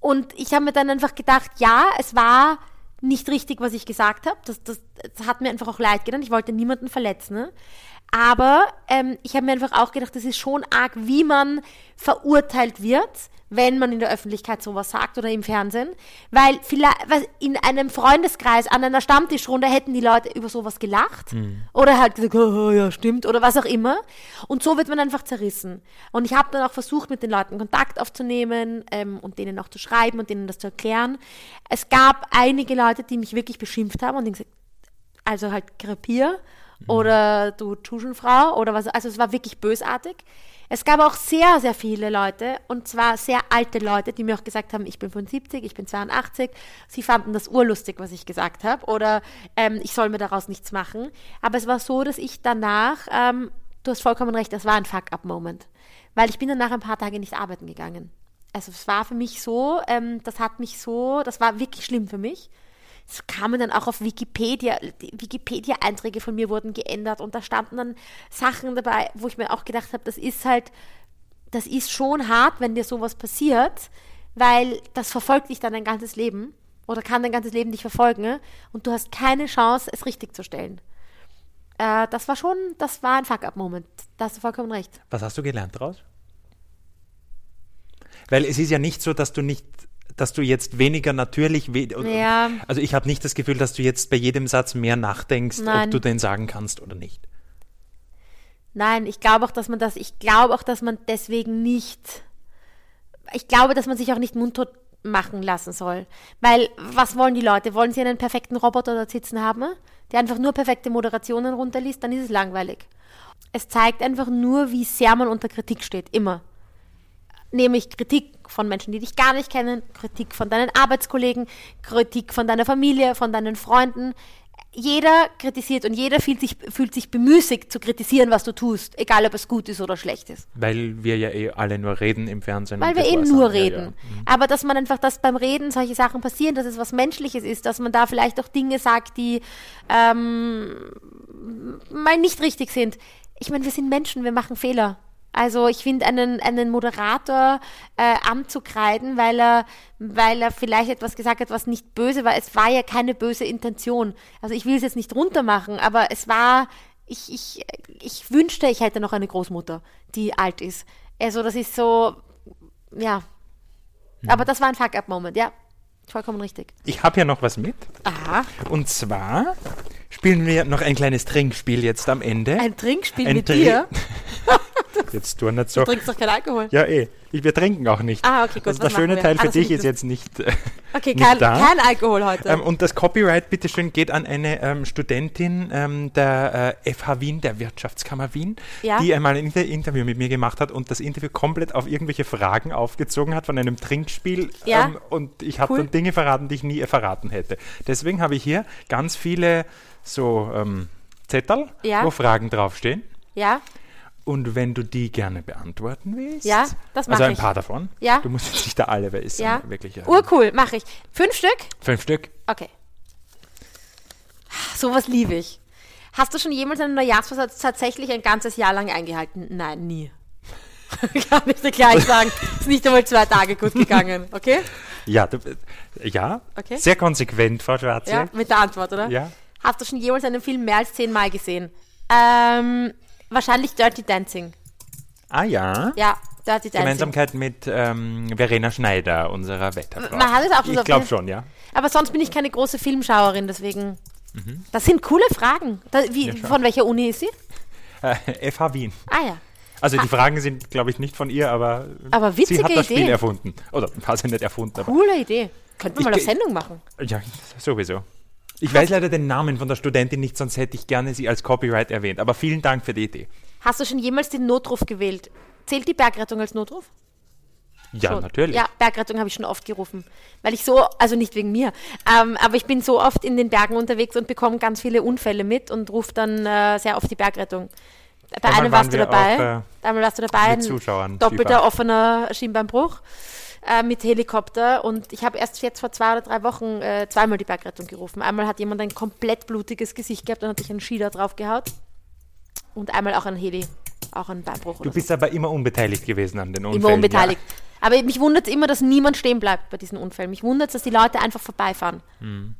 Und ich habe mir dann einfach gedacht, ja, es war nicht richtig, was ich gesagt habe. Das, das, das hat mir einfach auch leid getan. Ich wollte niemanden verletzen. Ne? Aber ähm, ich habe mir einfach auch gedacht, das ist schon arg, wie man verurteilt wird, wenn man in der Öffentlichkeit sowas sagt oder im Fernsehen. Weil vielleicht was in einem Freundeskreis, an einer Stammtischrunde hätten die Leute über sowas gelacht. Oder halt gesagt, oh, ja, stimmt, oder was auch immer. Und so wird man einfach zerrissen. Und ich habe dann auch versucht, mit den Leuten Kontakt aufzunehmen ähm, und denen auch zu schreiben und denen das zu erklären. Es gab einige Leute, die mich wirklich beschimpft haben und gesagt, also halt Krepier oder du Tuschenfrau oder was, also es war wirklich bösartig. Es gab auch sehr, sehr viele Leute und zwar sehr alte Leute, die mir auch gesagt haben, ich bin 75, ich bin 82. Sie fanden das urlustig, was ich gesagt habe oder ähm, ich soll mir daraus nichts machen. Aber es war so, dass ich danach, ähm, du hast vollkommen recht, das war ein Fuck-up-Moment, weil ich bin danach ein paar Tage nicht arbeiten gegangen. Also es war für mich so, ähm, das hat mich so, das war wirklich schlimm für mich es kamen dann auch auf Wikipedia, Wikipedia-Einträge von mir wurden geändert und da standen dann Sachen dabei, wo ich mir auch gedacht habe, das ist halt, das ist schon hart, wenn dir sowas passiert, weil das verfolgt dich dann dein ganzes Leben oder kann dein ganzes Leben dich verfolgen und du hast keine Chance, es richtig zu stellen. Äh, das war schon, das war ein Fuck-up-Moment. Da hast du vollkommen recht. Was hast du gelernt daraus? Weil es ist ja nicht so, dass du nicht, dass du jetzt weniger natürlich, we Ja. also ich habe nicht das Gefühl, dass du jetzt bei jedem Satz mehr nachdenkst, Nein. ob du den sagen kannst oder nicht. Nein, ich glaube auch, dass man das, ich glaube auch, dass man deswegen nicht, ich glaube, dass man sich auch nicht mundtot machen lassen soll. Weil, was wollen die Leute? Wollen sie einen perfekten Roboter dort sitzen haben, der einfach nur perfekte Moderationen runterliest? Dann ist es langweilig. Es zeigt einfach nur, wie sehr man unter Kritik steht, immer. Nämlich Kritik von Menschen, die dich gar nicht kennen, Kritik von deinen Arbeitskollegen, Kritik von deiner Familie, von deinen Freunden. Jeder kritisiert und jeder fühlt sich, fühlt sich bemüßigt zu kritisieren, was du tust, egal ob es gut ist oder schlecht ist. Weil wir ja eh alle nur reden im Fernsehen. Weil wir eben war's nur dann. Ja, reden. ja. Mhm. Aber dass man einfach, dass beim Reden solche Sachen passieren, dass es was Menschliches ist, dass man da vielleicht auch Dinge sagt, die ähm, mal nicht richtig sind. Ich meine, wir sind Menschen, wir machen Fehler. Also ich finde, einen, einen Moderator äh, anzukreiden, weil er, weil er vielleicht etwas gesagt hat, was nicht böse war. Es war ja keine böse Intention. Also ich will es jetzt nicht runtermachen, aber es war, ich, ich, ich wünschte, ich hätte noch eine Großmutter, die alt ist. Also das ist so, ja. Aber das war ein Fuck-up-Moment, ja. Vollkommen richtig. Ich habe ja noch was mit. Aha. Und zwar spielen wir noch ein kleines Trinkspiel jetzt am Ende. Ein Trinkspiel Ein mit Tri- dir. Jetzt tu nicht so. Du trinkst doch keinen Alkohol. Ja, eh. Wir trinken auch nicht. Ah, okay, gut, Also der schöne? Teil Ah, für dich ist jetzt nicht, äh, Okay, nicht kein, da. kein Alkohol heute. Ähm, und das Copyright, bitteschön, geht an eine ähm, Studentin ähm, der äh, FH Wien, der Wirtschaftskammer Wien, Ja. die einmal ein Inter Interview mit mir gemacht hat und das Interview komplett auf irgendwelche Fragen aufgezogen hat von einem Trinkspiel. Ja. Ähm, und ich habe Cool. dann Dinge verraten, die ich nie verraten hätte. Deswegen habe ich hier ganz viele so ähm, Zettel, Ja. wo Fragen draufstehen. ja, Und wenn du die gerne beantworten willst, Ja, das mach also ein ich. paar davon. Ja. Du musst jetzt nicht da alle, weil es ja. wirklich äh, Urcool, mache ich. Fünf Stück? fünf Stück. Okay. Sowas liebe ich. Hast du schon jemals einen Neujahrsvorsatz tatsächlich ein ganzes Jahr lang eingehalten? Nein, nie. Kann ich dir gleich sagen. Ist nicht einmal zwei Tage gut gegangen, okay? Ja, du, äh, ja. Okay. sehr konsequent, Frau Ja, Schwarze. mit der Antwort, oder? Ja. Hast du schon jemals einen Film mehr als zehnmal gesehen? Ähm, wahrscheinlich Dirty Dancing. Ah ja. Ja, Dirty Dancing. Gemeinsamkeit mit ähm, Verena Schneider, unserer Wetterfrau. Man hat es auch schon so Ich glaube schon, ja. Aber sonst bin ich keine große Filmschauerin, deswegen. Das sind coole Fragen. Da, wie, Mhm. Ja, von welcher Uni ist sie? Äh, FH Wien. Ah ja. Also die Fragen sind, glaube ich, nicht von ihr, aber, Aber sie hat das Idee. Spiel erfunden. Oder hat sie nicht erfunden, aber Coole Idee. Könnten wir mal auf ge- Sendung machen. ja, sowieso. Ich weiß leider den Namen von der Studentin nicht, sonst hätte ich gerne sie als Copyright erwähnt. Aber vielen Dank für die Idee. Hast du schon jemals den Notruf gewählt? Zählt die Bergrettung als Notruf? Ja, Schon. natürlich. Ja, Bergrettung habe ich schon oft gerufen. Weil ich so, also nicht wegen mir, ähm, aber ich bin so oft in den Bergen unterwegs und bekomme ganz viele Unfälle mit und rufe dann äh, sehr oft die Bergrettung. Bei Einmal einem warst du dabei. auch, Einmal warst du dabei. mit Zuschauern Doppelter Skifahren. offener Schienbeinbruch äh, mit Helikopter. Und ich habe erst jetzt vor zwei oder drei Wochen äh, zweimal die Bergrettung gerufen. Einmal hat jemand ein komplett blutiges Gesicht gehabt und hat sich einen Ski da drauf gehaut. Und einmal auch ein Heli, auch ein Beinbruch. Du oder so. bist aber immer unbeteiligt gewesen an den Unfällen. Immer unbeteiligt. Aber mich wundert es immer, dass niemand stehen bleibt bei diesen Unfällen. Mich wundert es, dass die Leute einfach vorbeifahren. Hm.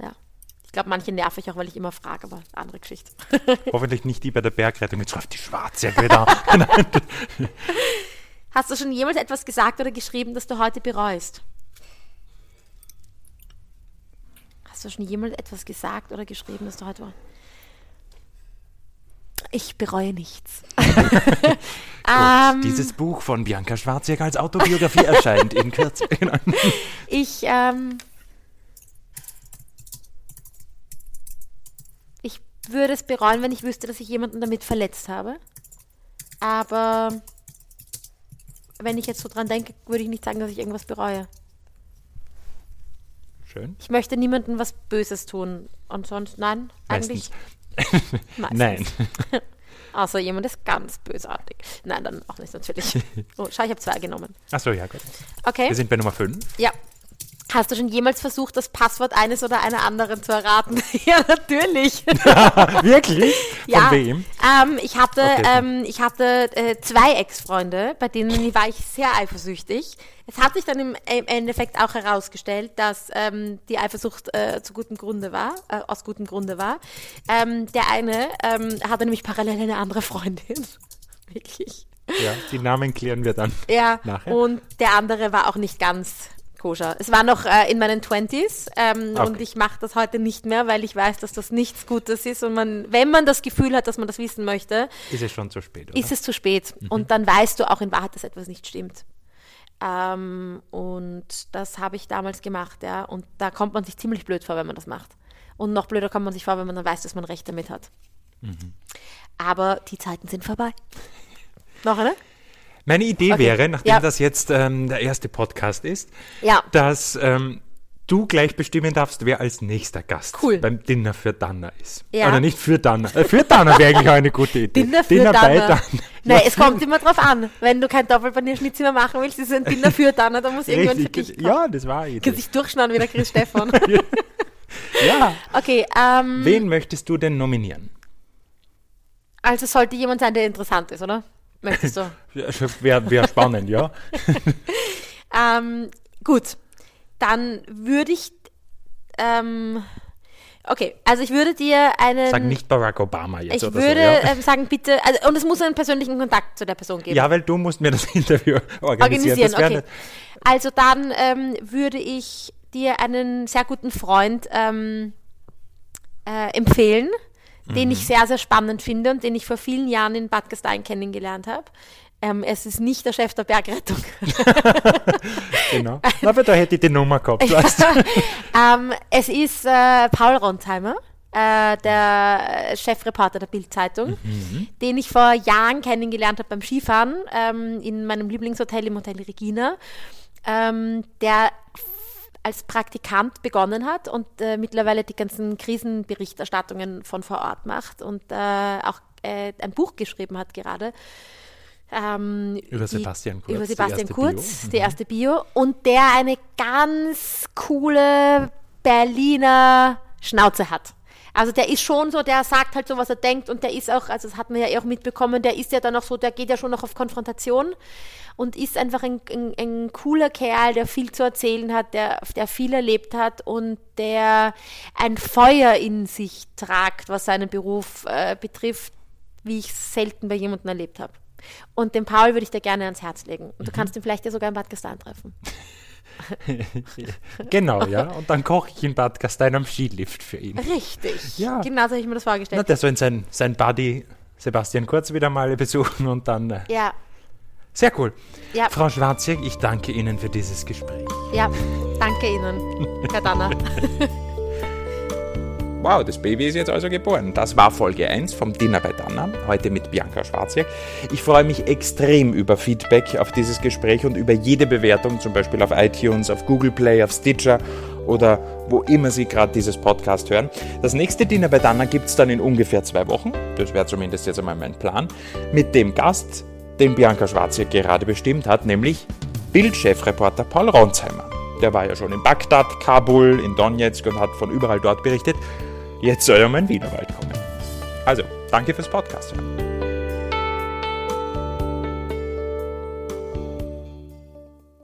Ja. Ich glaube, manche nerv ich auch, weil ich immer frage, aber andere Geschichte. Ja. Hoffentlich nicht die bei der Bergrettung. Jetzt ruft die Schwarze wieder. Hast du schon jemals etwas gesagt oder geschrieben, das du heute bereust? Hast du schon jemals etwas gesagt oder geschrieben, das du heute bereust? Ich bereue nichts. Ähm, Gut, dieses Buch von Bianca Schwarzjäger als Autobiografie erscheint in Kürze. Ich, ähm, ich würde es bereuen, wenn ich wüsste, dass ich jemanden damit verletzt habe. Aber wenn ich jetzt so dran denke, würde ich nicht sagen, dass ich irgendwas bereue. Schön. Ich möchte niemandem was Böses tun. Und sonst, nein, eigentlich. Meistens. Nein. Außer jemand ist ganz bösartig. Nein, dann auch nicht natürlich. Oh, schau, ich habe zwei genommen. Achso, ja, gut. Okay. Wir sind bei Nummer 5. Ja. Hast du schon jemals versucht, das Passwort eines oder einer anderen zu erraten? ja, natürlich. Wirklich? ja. Von wem? Ähm, ich hatte, Okay. ähm, ich hatte äh, zwei Ex-Freunde, bei denen war ich sehr eifersüchtig. Es hat sich dann im, im Endeffekt auch herausgestellt, dass ähm, die Eifersucht äh, zu gutem Grunde war, äh, aus gutem Grunde war. Ähm, der eine ähm, hatte nämlich parallel eine andere Freundin. Wirklich. Ja, die Namen klären wir dann. Ja, Nachher? und der andere war auch nicht ganz koscher. Es war noch äh, in meinen 20s ähm, Okay. und ich mache das heute nicht mehr, weil ich weiß, dass das nichts Gutes ist und man, wenn man das Gefühl hat, dass man das wissen möchte, Ist es schon zu spät, oder? ist es zu spät. Und dann weißt du auch in Wahrheit, dass etwas nicht stimmt. Ähm, und das habe ich damals gemacht, ja. Und da kommt man sich ziemlich blöd vor, wenn man das macht. Und noch blöder kommt man sich vor, wenn man dann weiß, dass man Recht damit hat. Aber die Zeiten sind vorbei. Noch eine? Meine Idee Okay. wäre, nachdem Ja. das jetzt ähm, der erste Podcast ist, Ja. dass ähm, du gleich bestimmen darfst, wer als nächster Gast Cool. beim Dinner für Danner ist. Ja. Oder nicht für Danner. Äh, für Danner wäre eigentlich auch eine gute Idee. Dinner für bei Danner. Danner. Nein, Ja, es kommt immer drauf an. Wenn du kein Doppelpanierschnitzel mehr machen willst, ist es ein Dinner für Danner, da muss irgendwann für dich kommen. Ja, das war eine Du kannst Idee. dich durchschneiden wie der Chris Stefan. Ja. Okay, ähm, Wen möchtest du denn nominieren? also sollte jemand sein, der interessant ist, oder? Möchtest du? Wäre wär spannend, ja. ähm, gut, dann würde ich, ähm, okay, also ich würde dir einen, Sag nicht Barack Obama jetzt ich oder würde so. Ja. ähm, sagen, bitte, also, und es muss einen persönlichen Kontakt zu der Person geben. ja, weil du musst mir das Interview organisieren. organisieren. Okay. nicht- Also dann ähm, würde ich dir einen sehr guten Freund ähm, äh, empfehlen, den Mhm. ich sehr, sehr spannend finde und den ich vor vielen Jahren in Bad Gastein kennengelernt habe. Ähm, es ist nicht der Chef der Bergrettung. Genau. Na, aber da hätte ich die Nummer gehabt. Weißt ähm, es ist äh, Paul Rontheimer, äh, der Chefreporter der Bild-Zeitung, den ich vor Jahren kennengelernt habe beim Skifahren ähm, in meinem Lieblingshotel im Hotel Regina, ähm, der als Praktikant begonnen hat und äh, mittlerweile die ganzen Krisenberichterstattungen von vor Ort macht und äh, auch äh, ein Buch geschrieben hat gerade. Ähm, Über die- Sebastian Kurz, Über die Sebastian erste Kurz, Bio. die erste Bio. Und der eine ganz coole Berliner Schnauze hat. Also der ist schon so, der sagt halt so, was er denkt und der ist auch, also das hat man ja eh auch mitbekommen, der ist ja dann auch so, der geht ja schon noch auf Konfrontation und ist einfach ein, ein, ein cooler Kerl, der viel zu erzählen hat, der, der viel erlebt hat und der ein Feuer in sich tragt, was seinen Beruf äh, betrifft, wie ich selten bei jemandem erlebt habe. Und den Paul würde ich dir gerne ans Herz legen. Und du kannst ihn vielleicht ja sogar in Bad Gastein treffen. Genau, ja. Und dann koche ich in Bad Gastein am Skilift für ihn. Richtig. Ja. Genau so habe ich mir das Na, vorgestellt. der soll sein, sein Buddy Sebastian Kurz wieder mal besuchen und dann. Äh, ja, sehr cool. Ja. Frau Schwarzig, ich danke Ihnen für dieses Gespräch. ja. Danke Ihnen, Herr Danner. Wow, das Baby ist jetzt also geboren. Das war Folge 1 vom Dinner bei Danner, heute mit Bianca Schwarziak. Ich freue mich extrem über Feedback auf dieses Gespräch und über jede Bewertung, zum Beispiel auf iTunes, auf Google Play, auf Stitcher oder wo immer Sie gerade dieses Podcast hören. Das nächste Dinner bei Danner gibt es dann in ungefähr zwei Wochen. Das wäre zumindest jetzt einmal mein Plan. Mit dem Gast, den Bianca Schwarziak gerade bestimmt hat, nämlich Bildchefreporter Paul Ronsheimer. Der war ja schon in Bagdad, Kabul, in Donetsk und hat von überall dort berichtet. Jetzt soll er mal in Wienerwald kommen. Also, danke fürs Podcast.